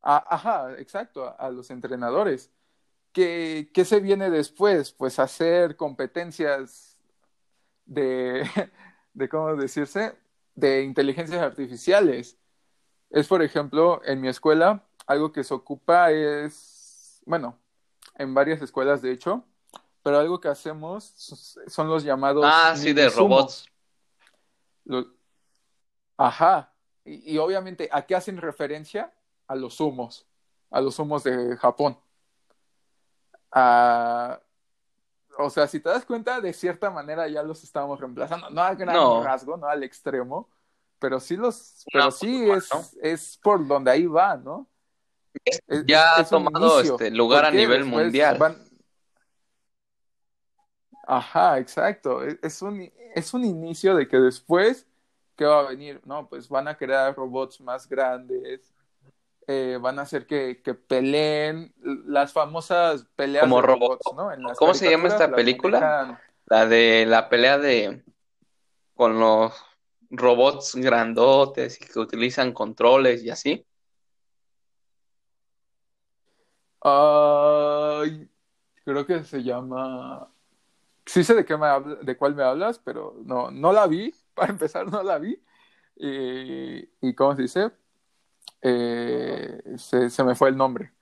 Ajá, exacto, a, a los entrenadores. ¿Qué, qué se viene después? Pues hacer competencias de, (laughs) de, ¿cómo decirse? De inteligencias artificiales. Es, por ejemplo, en mi escuela, algo que se ocupa es, bueno, en varias escuelas de hecho, pero algo que hacemos son los llamados Ah, sí, de robots. Ajá. y, y obviamente, ¿a qué hacen referencia? A los humos, a los humos de Japón. A, o sea, si te das cuenta, de cierta manera ya los estamos reemplazando, no a gran No. rasgo, no al extremo, pero sí los, pero sí es, es por donde ahí va, ¿no? Es- Ya ha es tomado este lugar a nivel mundial. van- Ajá, exacto. Es, un, es un inicio de que después, ¿qué va a venir? No, pues van a crear robots más grandes, eh, van a hacer que, que peleen las famosas peleas Como de robo- robots, ¿no? En las ¿Cómo se llama esta película? manejan- La de la pelea de con los robots grandotes y que utilizan controles y así. Ay, creo que se llama. Sí sé de qué me habla- de cuál me hablas, pero no, no la vi. (laughs) Para empezar, no la vi. Y, y ¿cómo se dice? Eh, se, se me fue el nombre.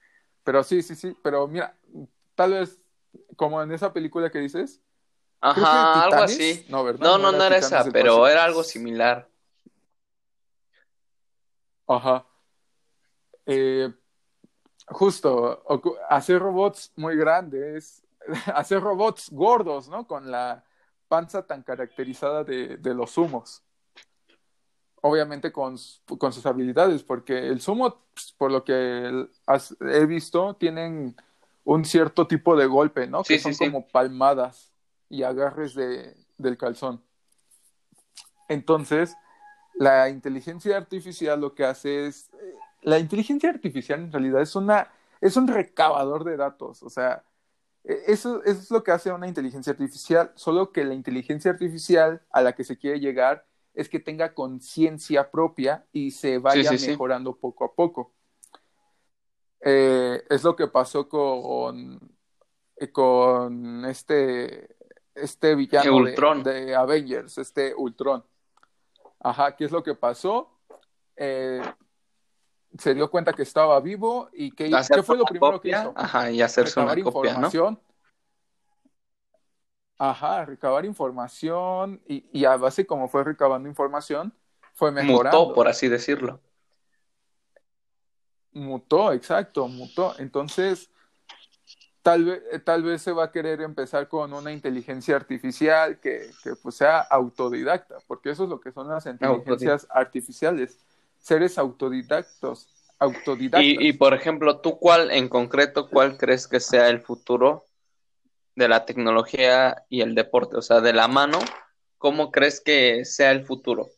Pero sí, sí, sí. Pero mira, tal vez como en esa película que dices. que Ajá, algo así. No, ¿verdad? No, no, no era Titanes esa, pero era algo similar. Ajá. Eh, justo, hacer robots muy grandes, (laughs) hacer robots gordos, ¿no? Con la panza tan caracterizada de, de los sumos. Obviamente con, con sus habilidades, porque el sumo, pues, por lo que he visto, tienen un cierto tipo de golpe, ¿no? Sí, Que son sí. como palmadas y agarres de, del calzón. Entonces, la inteligencia artificial lo que hace es, eh, la inteligencia artificial en realidad es una, es un recabador de datos, o sea, e- eso, eso es lo que hace una inteligencia artificial, solo que la inteligencia artificial a la que se quiere llegar es que tenga conciencia propia y se vaya sí, sí. mejorando poco a poco. Eh, es lo que pasó con, eh, con este, este villano de- de Avengers, este Ultron. Ajá, ¿qué es lo que pasó? Eh, se dio cuenta que estaba vivo y que, ¿qué fue lo primero que hizo? Ajá, y hacerse una Recabar información. Ajá, recabar información y, y a base como fue recabando información, fue mejorando. Mutó, por así decirlo. Mutó, exacto, mutó. Entonces, tal vez, tal vez se va a querer empezar con una inteligencia artificial que, que pues sea autodidacta, porque eso es lo que son las inteligencias artificiales, seres autodidactos, autodidactas. Y, y por ejemplo, ¿tú cuál en concreto, cuál crees que sea el futuro de la tecnología y el deporte? O sea, de la mano, ¿cómo crees que sea el futuro?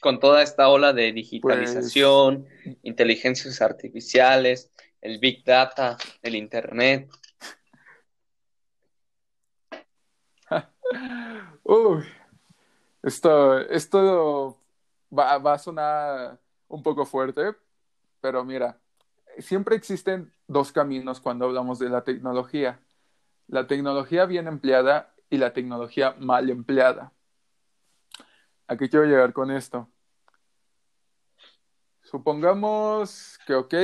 Con toda esta ola de digitalización, inteligencias artificiales, el Big Data, el Internet. (laughs) Uy, esto, esto va, va a sonar un poco fuerte, pero mira, siempre existen dos caminos cuando hablamos de la tecnología. La tecnología bien empleada y la tecnología mal empleada. ¿A qué quiero llegar con esto? Supongamos que, ok,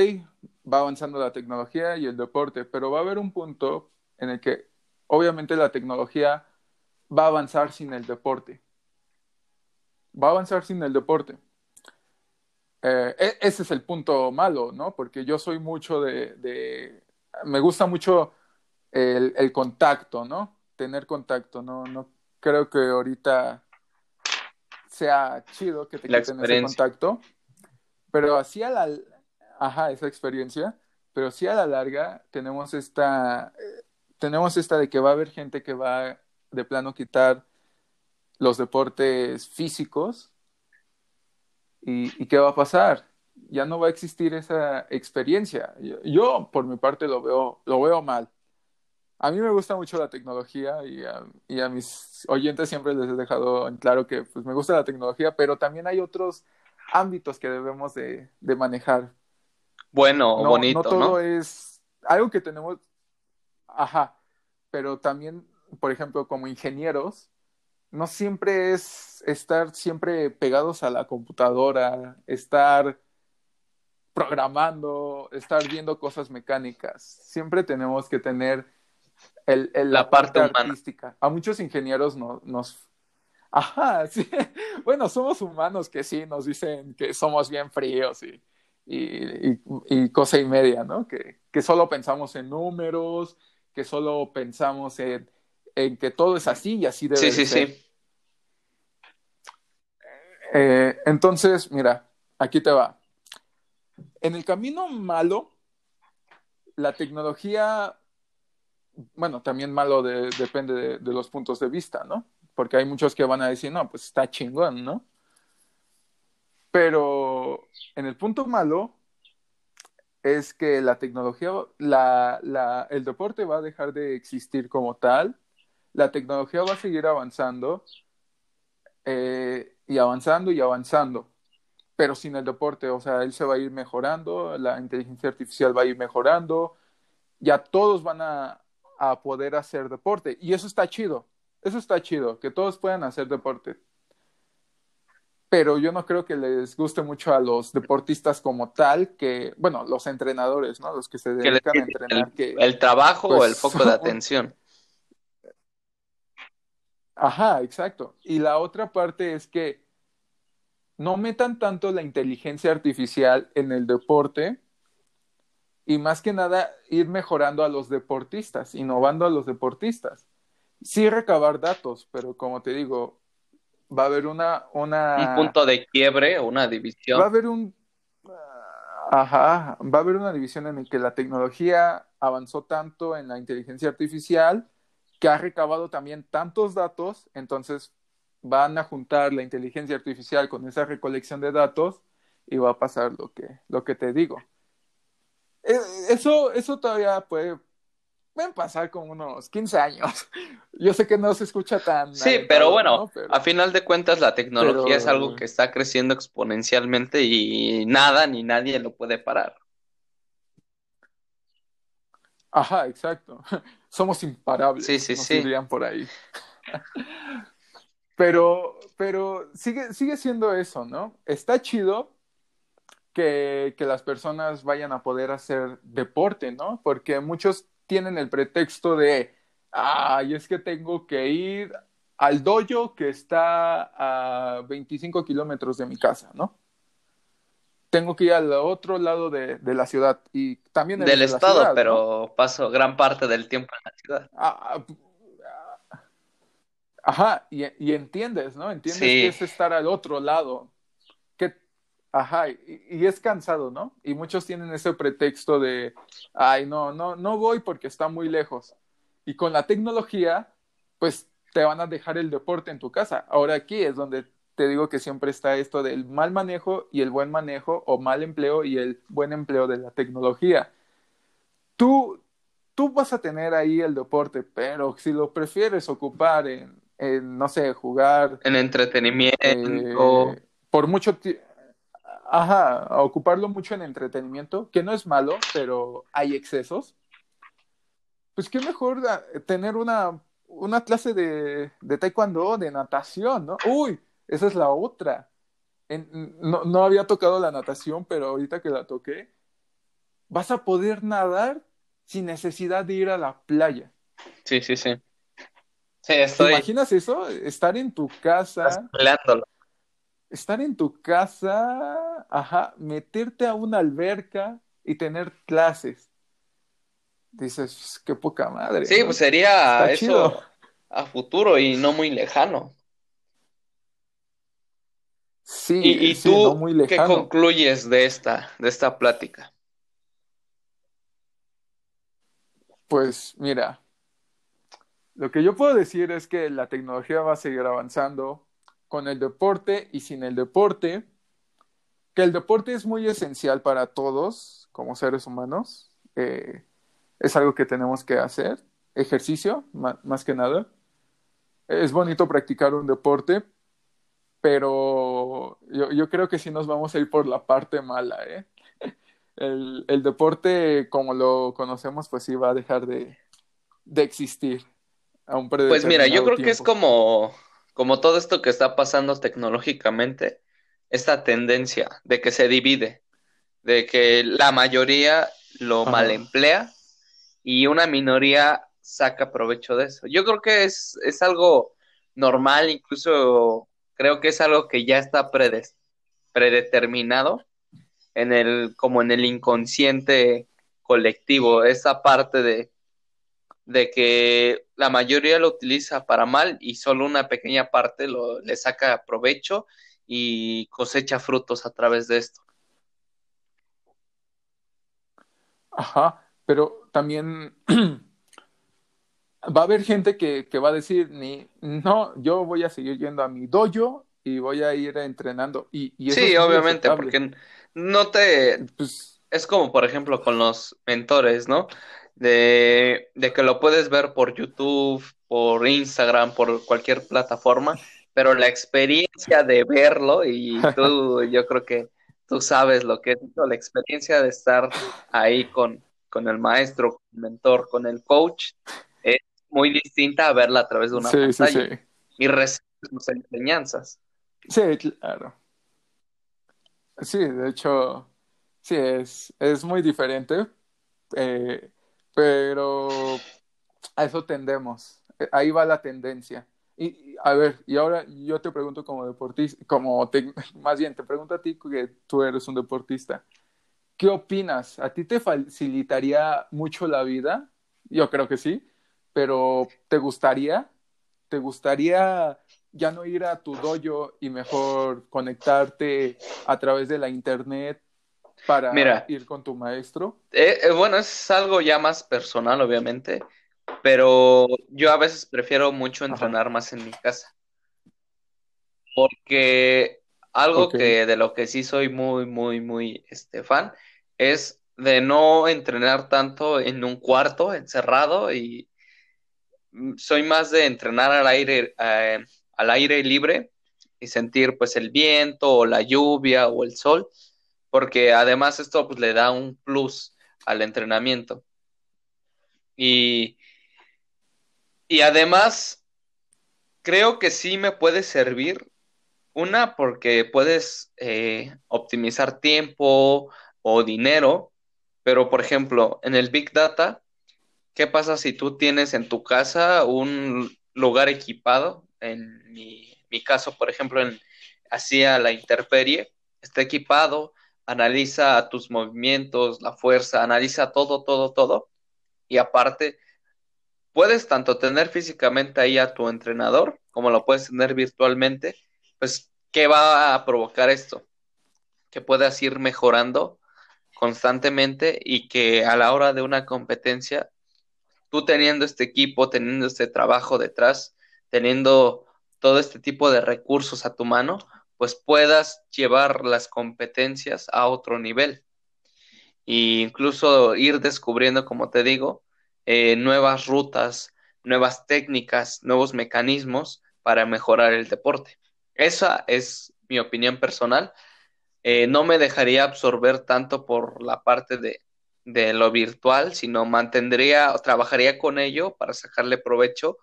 va avanzando la tecnología y el deporte, pero va a haber un punto en el que obviamente la tecnología va a avanzar sin el deporte. Va a avanzar sin el deporte. Eh, e- ese es el punto malo, ¿no? Porque yo soy mucho de, de- me gusta mucho el, el contacto, ¿no? Tener contacto, ¿no? No creo que ahorita sea chido que te La quiten ese contacto, pero así a la, ajá, esa experiencia, pero sí a la larga tenemos esta, eh, tenemos esta de que va a haber gente que va de plano quitar los deportes físicos y, y ¿qué va a pasar? Ya no va a existir esa experiencia. Yo, yo, por mi parte lo veo, lo veo mal. A mí me gusta mucho la tecnología y a, y a mis oyentes siempre les he dejado en claro que pues, me gusta la tecnología, pero también hay otros ámbitos que debemos de, de manejar. Bueno No, bonito, no todo ¿no? es algo que tenemos, ajá, pero también, por ejemplo, como ingenieros, no siempre es estar siempre pegados a la computadora, estar programando, estar viendo cosas mecánicas. Siempre tenemos que tener el, el- La parte artística. A muchos ingenieros no- nos, (laughs) Ajá, sí. Bueno, somos humanos que sí nos dicen que somos bien fríos y, y, y, cosa y media, ¿no? Que, que, solo pensamos en números, que solo pensamos en, en, que todo es así y así debe sí, sí, ser. Sí. Eh, entonces, mira, aquí te va. En el camino malo, la tecnología, bueno, también malo de, depende de, de los puntos de vista, ¿no? porque hay muchos que van a decir, no, pues está chingón, ¿no? Pero en el punto malo es que la tecnología, la, la, el deporte va a dejar de existir como tal, la tecnología va a seguir avanzando eh, y avanzando y avanzando, pero sin el deporte, o sea, él se va a ir mejorando, la inteligencia artificial va a ir mejorando, ya todos van a, a poder hacer deporte y eso está chido, eso está chido, que todos puedan hacer deporte. Pero yo no creo que les guste mucho a los deportistas como tal, que, bueno, los entrenadores, ¿no? Los que se dedican que a entrenar. El, que, el trabajo pues, o el foco de (laughs) atención. Ajá, exacto. Y la otra parte es que no metan tanto la inteligencia artificial en el deporte y más que nada ir mejorando a los deportistas, innovando a los deportistas sí recabar datos, pero como te digo, va a haber una, una... Un punto de quiebre, una división. Va a haber un... Ajá, va a haber una división en la que la tecnología avanzó tanto en la inteligencia artificial que ha recabado también tantos datos, entonces van a juntar la inteligencia artificial con esa recolección de datos y va a pasar lo que, lo que te digo. E, eso, eso todavía puede, pueden pasar como unos 15 años. (laughs) Yo sé que no se escucha tan... Sí, pero bueno, ¿no? pero... a final de cuentas la tecnología pero... es algo que está creciendo exponencialmente y nada ni nadie lo puede parar. Ajá, exacto. (laughs) Somos imparables. Sí, sí, nos sí. dirían por ahí. (laughs) pero, pero sigue, sigue siendo eso, ¿no? Está chido que, que las personas vayan a poder hacer deporte, ¿no? Porque muchos tienen el pretexto de, ay, es que tengo que ir al dojo que está a 25 kilómetros de mi casa, ¿no? Tengo que ir al otro lado de, de la ciudad y también del estado, ciudad, pero ¿no? paso gran parte del tiempo en la ciudad. Ah, ajá, y, y, entiendes, ¿no? Entiendes sí. que es estar al otro lado. Que, ajá, y, y, es cansado, ¿no? Y muchos tienen ese pretexto de, ay, no, no, no voy porque está muy lejos. Y con la tecnología, pues te van a dejar el deporte en tu casa. Ahora aquí es donde te digo que siempre está esto del mal manejo y el buen manejo, o mal empleo y el buen empleo de la tecnología. Tú, tú vas a tener ahí el deporte, pero si lo prefieres ocupar en, en no sé, jugar. En entretenimiento. Eh, por mucho tiempo. Ajá, ocuparlo mucho en entretenimiento, que no es malo, pero hay excesos. Pues qué mejor tener una, una clase de, de taekwondo, de natación, ¿no? Uy, esa es la otra. En, no, no, había tocado la natación, pero ahorita que la toqué, vas a poder nadar sin necesidad de ir a la playa. Sí, sí, sí. Sí, estoy... ¿Te imaginas eso? Estar en tu casa. Estar en tu casa, ajá, meterte a una alberca y tener clases. Dices, qué poca madre. Sí, ¿no? pues sería Está eso chido. a futuro y no muy lejano. Sí, ¿Y, y sí, tú no muy qué concluyes de esta, de esta plática? Pues mira, lo que yo puedo decir es que la tecnología va a seguir avanzando con el deporte y sin el deporte, que el deporte es muy esencial para todos como seres humanos, eh, es algo que tenemos que hacer, ejercicio más que nada. Es bonito practicar un deporte, pero yo, yo creo que sí nos vamos a ir por la parte mala, ¿eh? (laughs) El, el deporte como lo conocemos pues sí va a dejar de, de existir a un Pues mira, yo creo que es como, como todo esto que está pasando tecnológicamente, esta tendencia de que se divide, de que la mayoría lo Ajá. mal emplea y una minoría saca provecho de eso. Yo creo que es, es algo normal, incluso creo que es algo que ya está predeterminado en el, como en el inconsciente colectivo, esa parte de, de que la mayoría lo utiliza para mal y solo una pequeña parte lo, le saca provecho y cosecha frutos a través de esto. Ajá, pero también (clears throat) va a haber gente que, va a decir, ni, no, yo voy a seguir yendo a mi dojo y voy a ir entrenando. Y, sí, obviamente, porque no te... Pues, es como, por ejemplo, con los mentores, ¿no? De, de que lo puedes ver por YouTube, por Instagram, por cualquier plataforma, pero la experiencia de verlo, y tú, (laughs) yo creo que tú sabes lo que es la experiencia de estar ahí con, con el maestro, con el mentor, con el coach, muy distinta a verla a través de una pantalla. Y recibir sus enseñanzas. Sí, claro. Sí, de hecho, sí, es, es muy diferente, eh, pero a eso tendemos. Ahí va la tendencia. Y, a ver, y ahora yo te pregunto como deportista, como (laughs) más bien te pregunto a ti que tú eres un deportista. ¿Qué opinas? ¿A ti te facilitaría mucho la vida? Yo creo que sí, pero ¿te gustaría? ¿Te gustaría ya no ir a tu dojo y mejor conectarte a través de la internet para ir con tu maestro? Eh, eh, bueno, es algo ya más personal, obviamente pero yo a veces prefiero mucho entrenar más en mi casa. Porque algo que de lo que sí soy muy, muy, muy este, fan es de no entrenar tanto en un cuarto encerrado y soy más de entrenar al aire, eh, al aire libre y sentir pues el viento o la lluvia o el sol, porque además esto pues, le da un plus al entrenamiento. Y y además, creo que sí me puede servir. Una, porque puedes eh, optimizar tiempo o dinero, pero por ejemplo, en el Big Data, ¿qué pasa si tú tienes en tu casa un lugar equipado? En mi, caso, por ejemplo, en hacia la interferie, está equipado, analiza tus movimientos, la fuerza, analiza todo, todo, todo. Y aparte, puedes tanto tener físicamente ahí a tu entrenador como lo puedes tener virtualmente, pues, ¿qué va a provocar esto? Que puedas ir mejorando constantemente y que a la hora de una competencia, tú teniendo este equipo, teniendo este trabajo detrás, teniendo todo este tipo de recursos a tu mano, pues puedas llevar las competencias a otro nivel. E incluso ir descubriendo, como te digo, eh, nuevas rutas, nuevas técnicas, nuevos mecanismos para mejorar el deporte. Esa es mi opinión personal. Eh, no me dejaría absorber tanto por la parte de, de lo virtual, sino mantendría, trabajaría con ello para sacarle provecho,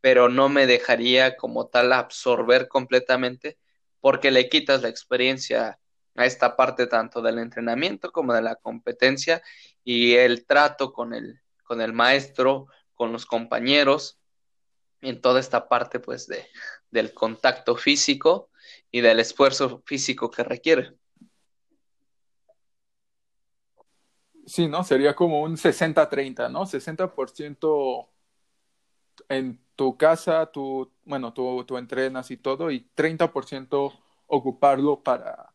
pero no me dejaría como tal absorber completamente porque le quitas la experiencia a esta parte tanto del entrenamiento como de la competencia y el trato con el, con el maestro, con los compañeros, en toda esta parte pues de, del contacto físico y del esfuerzo físico que requiere. Sí, ¿no? Sería como un 60-30, ¿no? 60% en tu casa, tú, bueno, tú, tú entrenas y todo, y 30% ocuparlo para,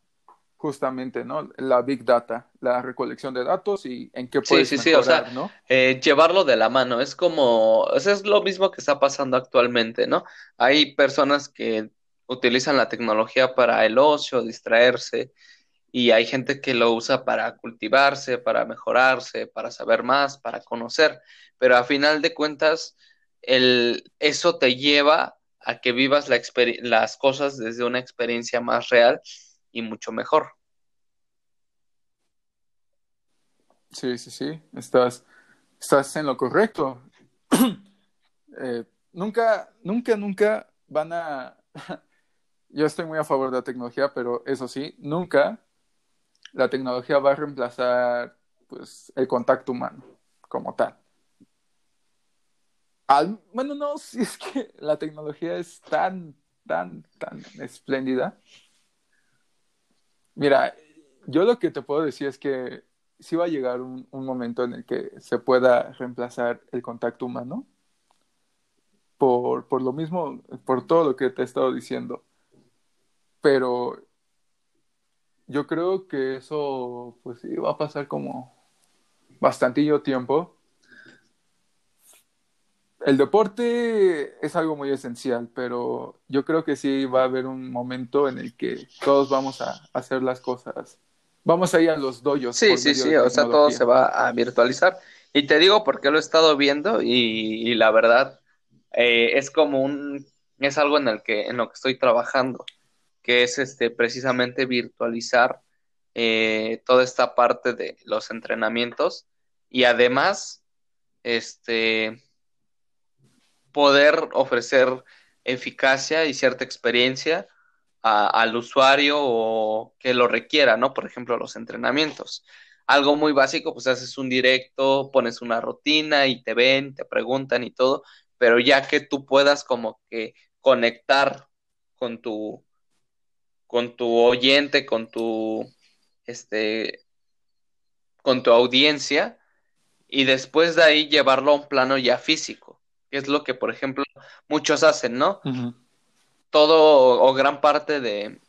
justamente, ¿no? La Big Data, la recolección de datos y en qué puedes sí, sí, sí, o sea, ¿no? Eh, llevarlo de la mano, es como, o es lo mismo que está pasando actualmente, ¿no? Hay personas que utilizan la tecnología para el ocio, distraerse, y hay gente que lo usa para cultivarse, para mejorarse, para saber más, para conocer, pero a final de cuentas, el, eso te lleva a que vivas la las cosas desde una experiencia más real y mucho mejor. Sí, sí, sí, estás, estás en lo correcto. (clears throat) Eh, nunca, nunca, nunca van a... (laughs) Yo estoy muy a favor de la tecnología, pero eso sí, nunca la tecnología va a reemplazar pues, el contacto humano como tal. bueno, no, (laughs) si es que la tecnología es tan, tan, tan espléndida. Mira, yo lo que te puedo decir es que sí va a llegar un, momento en el que se pueda reemplazar el contacto humano. Por, por lo mismo, por todo lo que te he estado diciendo. Pero yo creo que eso, pues sí, va a pasar como bastantillo tiempo. El deporte es algo muy esencial, pero yo creo que sí va a haber un momento en el que todos vamos a hacer las cosas. Vamos a ir a los doyos. Sí, sí, sí, o sea, todo se va a virtualizar. Y te digo porque lo he estado viendo y, la verdad eh, es como un, es algo en el que, en lo que estoy trabajando que es este, precisamente virtualizar eh, toda esta parte de los entrenamientos y además este, poder ofrecer eficacia y cierta experiencia al usuario o que lo requiera, ¿no? Por ejemplo, los entrenamientos. Algo muy básico, pues haces un directo, pones una rutina y te ven, te preguntan y todo, pero ya que tú puedas como que conectar con tu, con tu oyente, con tu, este, con tu audiencia y después de ahí llevarlo a un plano ya físico, que es lo que, por ejemplo, muchos hacen, ¿no? Todo o gran parte de,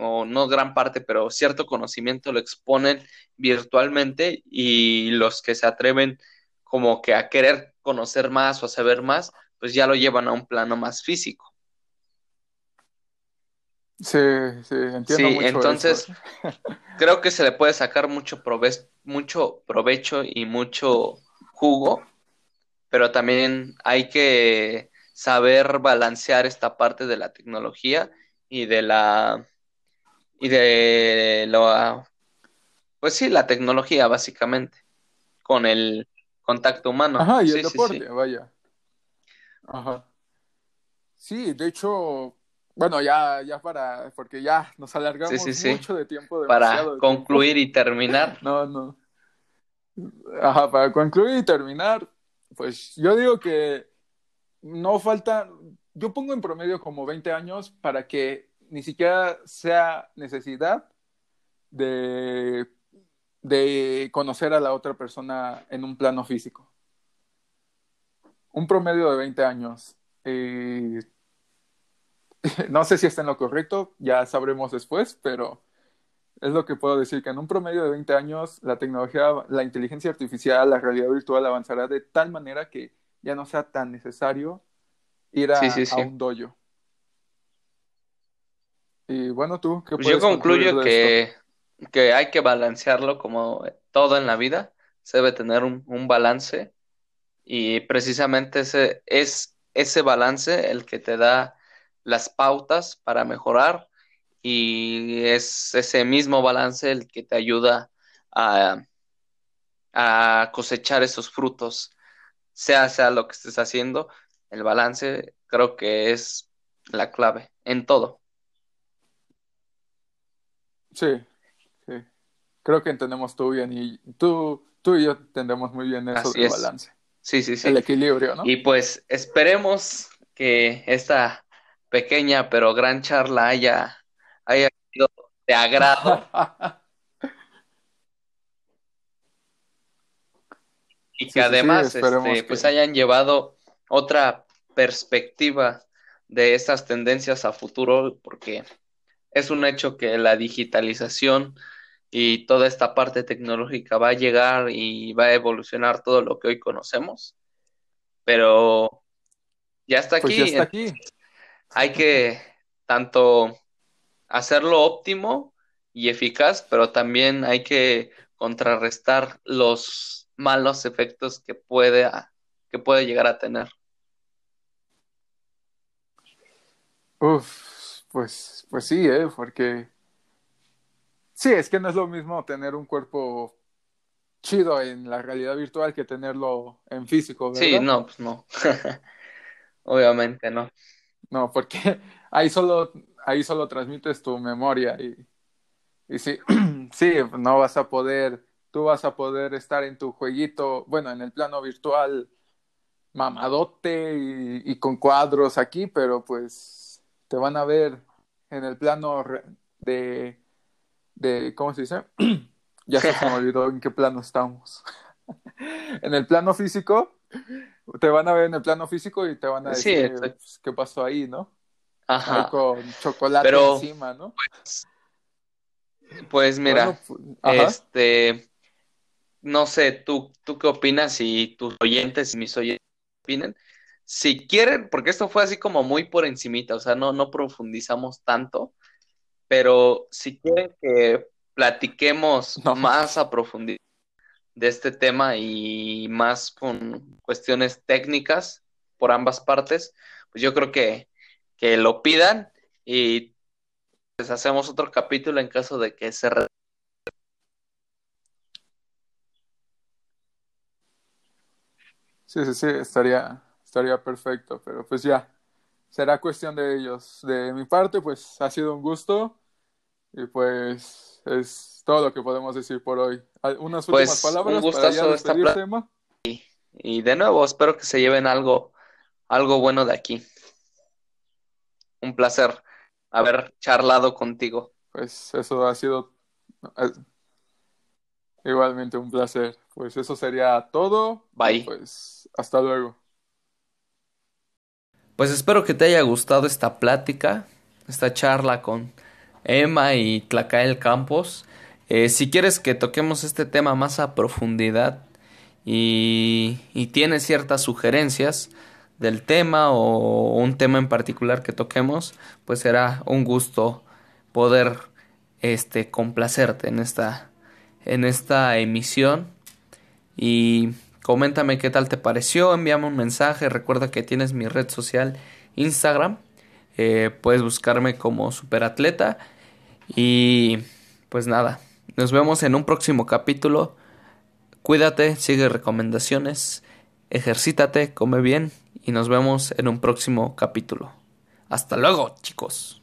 o no gran parte, pero cierto conocimiento lo exponen virtualmente y los que se atreven como que a querer conocer más o a saber más, pues ya lo llevan a un plano más físico. Sí, sí, entiendo. Sí, entonces (laughs) creo que se le puede sacar mucho, mucho provecho y mucho jugo, pero también hay que saber balancear esta parte de la tecnología y de la y de lo pues sí, la tecnología básicamente con el contacto humano. Ajá, y el deporte, vaya. Ajá. Sí, de hecho, bueno, ya, ya para, porque ya nos alargamos mucho de tiempo. Para concluir y terminar. (laughs) No, no. Ajá, para concluir y terminar, pues yo digo que no falta, yo pongo en promedio como 20 años para que ni siquiera sea necesidad de, de conocer a la otra persona en un plano físico. Un promedio de 20 años. Eh, (laughs) no sé si está en lo correcto, ya sabremos después, pero es lo que puedo decir, que en un promedio de 20 años la tecnología, la inteligencia artificial, la realidad virtual avanzará de tal manera que ya no sea tan necesario ir a, un dojo. Y bueno, tú, ¿qué pues Yo concluyo que, que hay que balancearlo como todo en la vida, se debe tener un, un balance y precisamente ese es ese balance el que te da las pautas para mejorar y es ese mismo balance el que te ayuda a, cosechar esos frutos, sea sea lo que estés haciendo, el balance creo que es la clave en todo. Sí, sí. Creo que entendemos tú bien y tú, tú y yo entendemos muy bien eso del balance. Sí, sí, sí. El equilibrio, ¿no? Y pues esperemos que esta pequeña pero gran charla haya, haya sido de agrado. (laughs) y que además este, pues hayan llevado otra perspectiva de estas tendencias a futuro, porque es un hecho que la digitalización y toda esta parte tecnológica va a llegar y va a evolucionar todo lo que hoy conocemos, pero ya está pues aquí. ya está aquí hay que tanto hacerlo óptimo y eficaz, pero también hay que contrarrestar los malos efectos que puede, que puede llegar a tener. Uf, pues, pues sí, ¿eh? porque sí, es que no es lo mismo tener un cuerpo chido en la realidad virtual que tenerlo en físico, ¿verdad? Sí, no, pues no. (laughs) Obviamente no. No, porque (laughs) ahí solo, ahí solo transmites tu memoria y, y sí, (clears throat) sí, no vas a poder, tú vas a poder estar en tu jueguito, bueno, en el plano virtual mamadote y, y con cuadros aquí, pero pues te van a ver en el plano de, de ¿cómo se dice? (clears throat) Ya se me (laughs) olvidó en qué plano estamos. (laughs) En el plano físico, te van a ver en el plano físico y te van a decir pues, qué pasó ahí, ¿no? Ahí Ajá. con chocolate Pero- encima, ¿no? Pues mira, Bueno, pues, este, no sé, tú, tú qué opinas y tus oyentes y mis oyentes qué opinen. Si quieren, porque esto fue así como muy por encimita, o sea, no, no profundizamos tanto, pero si quieren que platiquemos (laughs) No. más a profundidad de este tema y más con cuestiones técnicas por ambas partes, pues yo creo que, que lo pidan y pues hacemos otro capítulo en caso de que se Sí, sí, sí, estaría, estaría perfecto, pero pues ya, será cuestión de ellos. De mi parte, pues ha sido un gusto y pues es todo lo que podemos decir por hoy. ¿Al- ¿Unas Pues, últimas palabras un para ya gustazo esta despedir plática. tema? Y de nuevo, espero que se lleven algo, algo bueno de aquí. Un placer haber charlado contigo. Pues eso ha sido eh, igualmente un placer. Pues eso sería todo. Bye. Pues hasta luego. Pues espero que te haya gustado esta plática, esta charla con Emma y Tlacael Campos. Eh, si quieres que toquemos este tema más a profundidad y, y tienes ciertas sugerencias del tema o un tema en particular que toquemos, pues será un gusto poder este complacerte en esta en esta emisión y coméntame qué tal te pareció, envíame un mensaje, recuerda que tienes mi red social Instagram, eh, puedes buscarme como superatleta y pues nada, nos vemos en un próximo capítulo, cuídate, sigue recomendaciones, ejercítate, come bien y nos vemos en un próximo capítulo. Hasta luego chicos.